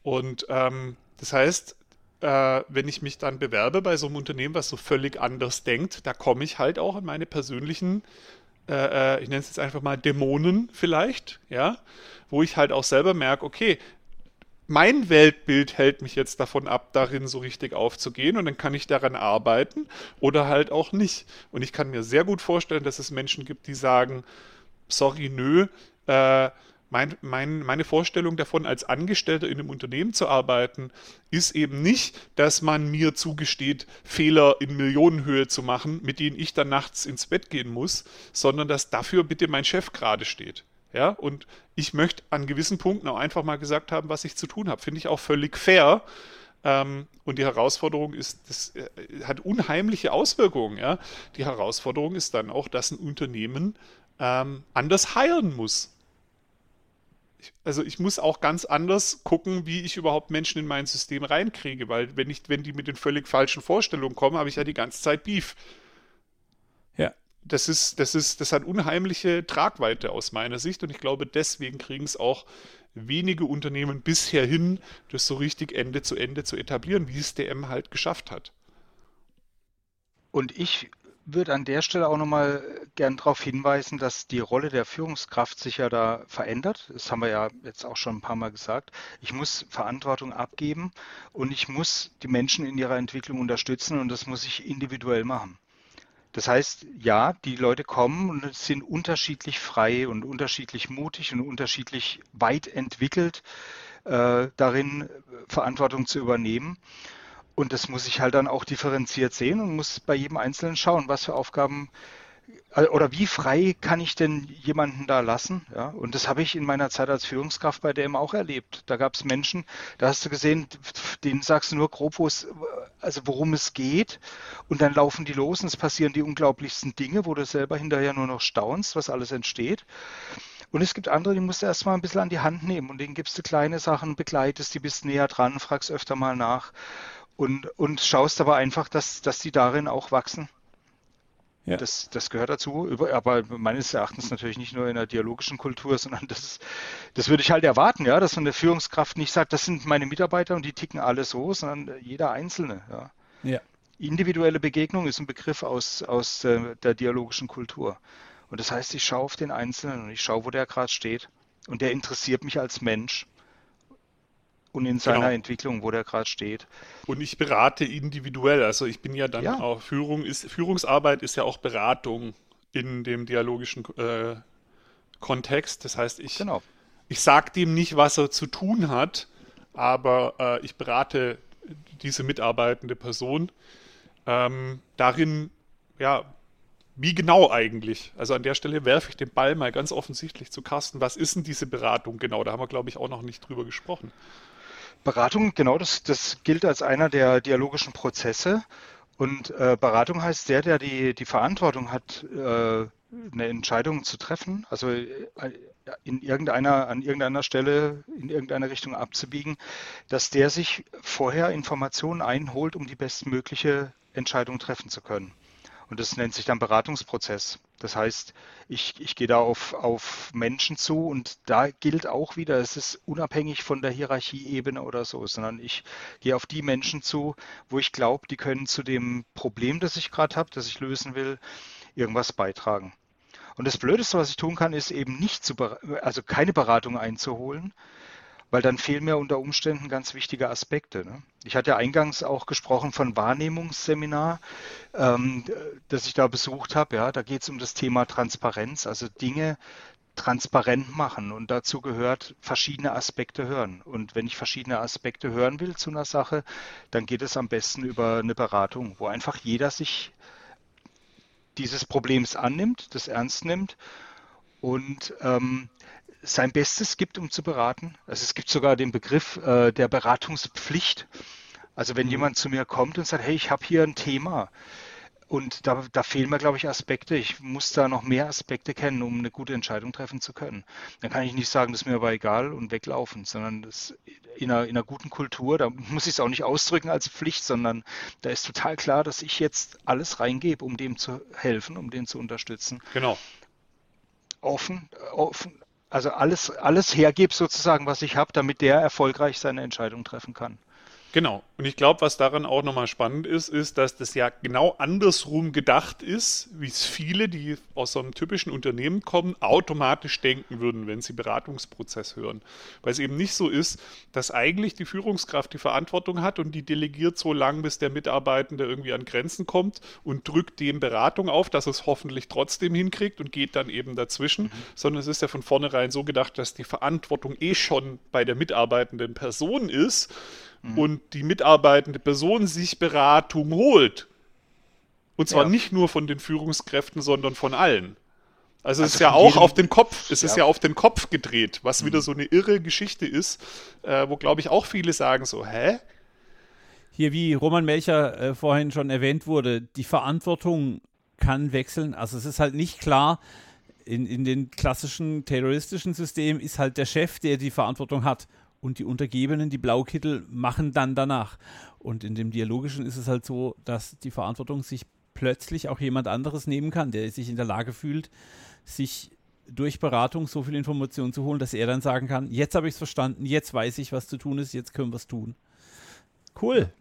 Und ähm, das heißt, äh, wenn ich mich dann bewerbe bei so einem Unternehmen, was so völlig anders denkt, da komme ich halt auch an meine persönlichen äh, äh, ich nenne es jetzt einfach mal Dämonen vielleicht, ja, wo ich halt auch selber merke, okay, mein Weltbild hält mich jetzt davon ab, darin so richtig aufzugehen und dann kann ich daran arbeiten oder halt auch nicht. Und ich kann mir sehr gut vorstellen, dass es Menschen gibt, die sagen, sorry, nö, äh, mein, mein, meine Vorstellung davon, als Angestellter in einem Unternehmen zu arbeiten, ist eben nicht, dass man mir zugesteht, Fehler in Millionenhöhe zu machen, mit denen ich dann nachts ins Bett gehen muss, sondern dass dafür bitte mein Chef gerade steht. Ja, und ich möchte an gewissen Punkten auch einfach mal gesagt haben, was ich zu tun habe. Finde ich auch völlig fair. Ähm, und die Herausforderung ist, das äh, hat unheimliche Auswirkungen. Ja? Die Herausforderung ist dann auch, dass ein Unternehmen ähm, anders heiren muss ich, also ich muss auch ganz anders gucken, wie ich überhaupt Menschen in mein System reinkriege, weil wenn ich, wenn die mit den völlig falschen Vorstellungen kommen, habe ich ja die ganze Zeit Beef. Das ist, das ist, das hat unheimliche Tragweite aus meiner Sicht und ich glaube, deswegen kriegen es auch wenige Unternehmen bisher hin, das so richtig Ende zu Ende zu etablieren, wie es DM halt geschafft hat. Und ich würde an der Stelle auch nochmal gern darauf hinweisen, dass die Rolle der Führungskraft sich ja da verändert. Das haben wir ja jetzt auch schon ein paar Mal gesagt. Ich muss Verantwortung abgeben und ich muss die Menschen in ihrer Entwicklung unterstützen und das muss ich individuell machen. Das heißt, ja, die Leute kommen und sind unterschiedlich frei und unterschiedlich mutig und unterschiedlich weit entwickelt äh, darin, Verantwortung zu übernehmen. Und das muss ich halt dann auch differenziert sehen und muss bei jedem Einzelnen schauen, was für Aufgaben äh, oder wie frei kann ich denn jemanden da lassen? Ja, und das habe ich in meiner Zeit als Führungskraft bei DM auch erlebt. Da gab es Menschen, da hast du gesehen, denen sagst du nur grob, also worum es geht, und dann laufen die los und es passieren die unglaublichsten Dinge, wo du selber hinterher nur noch staunst, was alles entsteht. Und es gibt andere, die musst du erstmal ein bisschen an die Hand nehmen und denen gibst du kleine Sachen, begleitest die bist näher dran, fragst öfter mal nach und, und schaust aber einfach, dass, dass die darin auch wachsen. Ja. Das, das gehört dazu, aber meines Erachtens natürlich nicht nur in der dialogischen Kultur, sondern das, das würde ich halt erwarten, ja, dass so eine Führungskraft nicht sagt, das sind meine Mitarbeiter und die ticken alle so, sondern jeder Einzelne. Ja. ja. Individuelle Begegnung ist ein Begriff aus, aus äh, der dialogischen Kultur. Und das heißt, ich schaue auf den Einzelnen und ich schaue, wo der gerade steht. Und der interessiert mich als Mensch und in seiner genau. Entwicklung, wo der gerade steht. Und ich berate individuell. Also ich bin ja dann ja. auch Führung ist Führungsarbeit ist ja auch Beratung in dem dialogischen äh, Kontext. Das heißt, ich genau. ich sage dem nicht, was er zu tun hat, aber äh, ich berate diese mitarbeitende Person ähm, darin, ja, wie genau eigentlich? Also an der Stelle werfe ich den Ball mal ganz offensichtlich zu Carsten. Was ist denn diese Beratung genau? Da haben wir, glaube ich, auch noch nicht drüber gesprochen. Beratung, genau, das, das gilt als einer der dialogischen Prozesse. Und äh, Beratung heißt der, der die, die Verantwortung hat, äh, eine Entscheidung zu treffen, also äh, in irgendeiner, an irgendeiner Stelle in irgendeine Richtung abzubiegen, dass der sich vorher Informationen einholt, um die bestmögliche Entscheidung treffen zu können. Und das nennt sich dann Beratungsprozess. Das heißt, ich, ich gehe da auf, auf Menschen zu und da gilt auch wieder, es ist unabhängig von der Hierarchieebene oder so, sondern ich gehe auf die Menschen zu, wo ich glaube, die können zu dem Problem, das ich gerade habe, das ich lösen will, irgendwas beitragen. Und das Blödeste, was ich tun kann, ist eben nicht zu, also keine Beratung einzuholen, weil dann fehlen mir unter Umständen ganz wichtige Aspekte. Ne? Ich hatte ja eingangs auch gesprochen von Wahrnehmungsseminar, ähm, das ich da besucht habe. Ja, da geht es um das Thema Transparenz, also Dinge transparent machen und dazu gehört verschiedene Aspekte hören. Und wenn ich verschiedene Aspekte hören will zu einer Sache, dann geht es am besten über eine Beratung, wo einfach jeder sich dieses Problems annimmt, das ernst nimmt und ähm, sein Bestes gibt, um zu beraten. Also es gibt sogar den Begriff äh, der Beratungspflicht. Also wenn mhm. jemand zu mir kommt und sagt, hey, ich habe hier ein Thema und da, da fehlen mir, glaube ich, Aspekte. Ich muss da noch mehr Aspekte kennen, um eine gute Entscheidung treffen zu können. Dann kann ich nicht sagen, das ist mir aber egal und weglaufen, sondern das in einer, in einer guten Kultur, da muss ich es auch nicht ausdrücken als Pflicht, sondern da ist total klar, dass ich jetzt alles reingebe, um dem zu helfen, um den zu unterstützen. Genau. Offen, offen, also alles, alles hergebe sozusagen, was ich habe, damit der erfolgreich seine Entscheidung treffen kann. Genau. Und ich glaube, was daran auch nochmal spannend ist, ist, dass das ja genau andersrum gedacht ist, wie es viele, die aus so einem typischen Unternehmen kommen, automatisch denken würden, wenn sie Beratungsprozess hören. Weil es eben nicht so ist, dass eigentlich die Führungskraft die Verantwortung hat und die delegiert so lange, bis der Mitarbeitende irgendwie an Grenzen kommt und drückt dem Beratung auf, dass es hoffentlich trotzdem hinkriegt und geht dann eben dazwischen, mhm. sondern es ist ja von vornherein so gedacht, dass die Verantwortung eh schon bei der mitarbeitenden Person ist mhm. und die mitarbeitende Person sich Beratung holt. Und zwar ja. nicht nur von den Führungskräften, sondern von allen. Also, also es ist ja auch auf den Kopf, es ja. ist ja auf den Kopf gedreht, was mhm. wieder so eine irre Geschichte ist, äh, wo glaube ich auch viele sagen so, hä? Hier, wie Roman Melcher äh, vorhin schon erwähnt wurde, die Verantwortung kann wechseln. Also es ist halt nicht klar, in, in den klassischen terroristischen Systemen ist halt der Chef, der die Verantwortung hat und die Untergebenen, die Blaukittel, machen dann danach. Und in dem Dialogischen ist es halt so, dass die Verantwortung sich plötzlich auch jemand anderes nehmen kann, der sich in der Lage fühlt, sich durch Beratung so viel Information zu holen, dass er dann sagen kann, jetzt habe ich es verstanden, jetzt weiß ich, was zu tun ist, jetzt können wir es tun. Cool.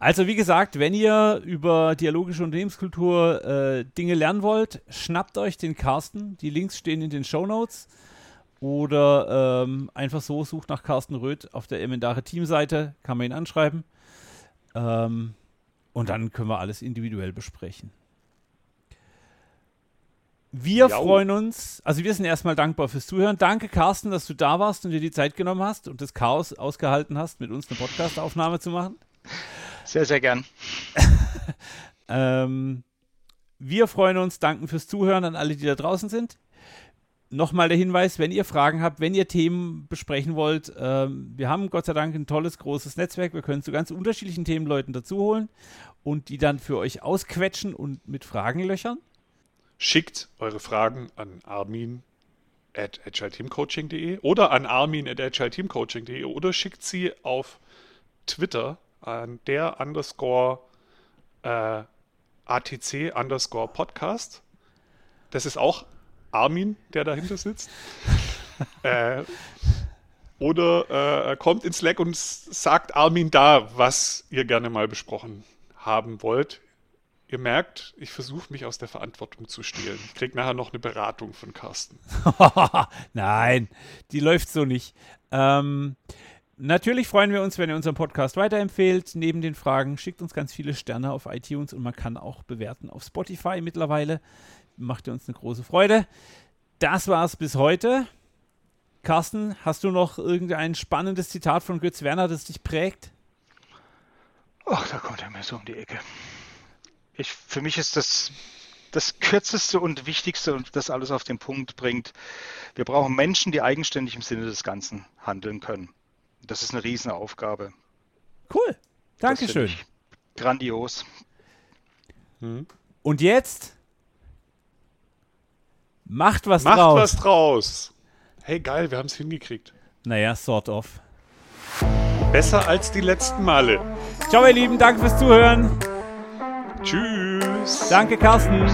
Also wie gesagt, wenn ihr über dialogische Unternehmenskultur äh, Dinge lernen wollt, schnappt euch den Carsten. Die Links stehen in den Show Notes. Oder ähm, einfach so sucht nach Carsten Röth auf der Emendare Teamseite, kann man ihn anschreiben. Ähm, und dann können wir alles individuell besprechen. Wir Jau. freuen uns, also wir sind erstmal dankbar fürs Zuhören. Danke, Carsten, dass du da warst und dir die Zeit genommen hast und das Chaos ausgehalten hast, mit uns eine Podcast-Aufnahme zu machen. Sehr, sehr gern. ähm, wir freuen uns, danken fürs Zuhören an alle, die da draußen sind nochmal der Hinweis, wenn ihr Fragen habt, wenn ihr Themen besprechen wollt, ähm, wir haben Gott sei Dank ein tolles, großes Netzwerk. Wir können zu ganz unterschiedlichen Themen Leuten dazuholen und die dann für euch ausquetschen und mit Fragen löchern. Schickt eure Fragen an armin at agileteamcoaching.de oder an armin at agileteamcoaching.de oder schickt sie auf Twitter an der underscore äh, ATC underscore Podcast. Das ist auch Armin, der dahinter sitzt. äh, oder äh, kommt ins Slack und sagt Armin da, was ihr gerne mal besprochen haben wollt. Ihr merkt, ich versuche mich aus der Verantwortung zu stehlen. Ich kriege nachher noch eine Beratung von Carsten. Nein, die läuft so nicht. Ähm, natürlich freuen wir uns, wenn ihr unseren Podcast weiterempfehlt. Neben den Fragen schickt uns ganz viele Sterne auf iTunes und man kann auch bewerten auf Spotify mittlerweile macht uns eine große Freude. Das war's bis heute. Carsten, hast du noch irgendein spannendes Zitat von Götz Werner, das dich prägt? Ach, da kommt er mir so um die Ecke. Ich, für mich ist das das kürzeste und wichtigste und das alles auf den Punkt bringt. Wir brauchen Menschen, die eigenständig im Sinne des Ganzen handeln können. Das ist eine Riesenaufgabe. Cool. Dankeschön. Grandios. Und jetzt macht was Macht draus. was draus. Hey, geil, wir haben es hingekriegt. Naja, sort of. Besser als die letzten Male. Ciao, ihr Lieben. Danke fürs Zuhören. Tschüss. Danke, Carsten.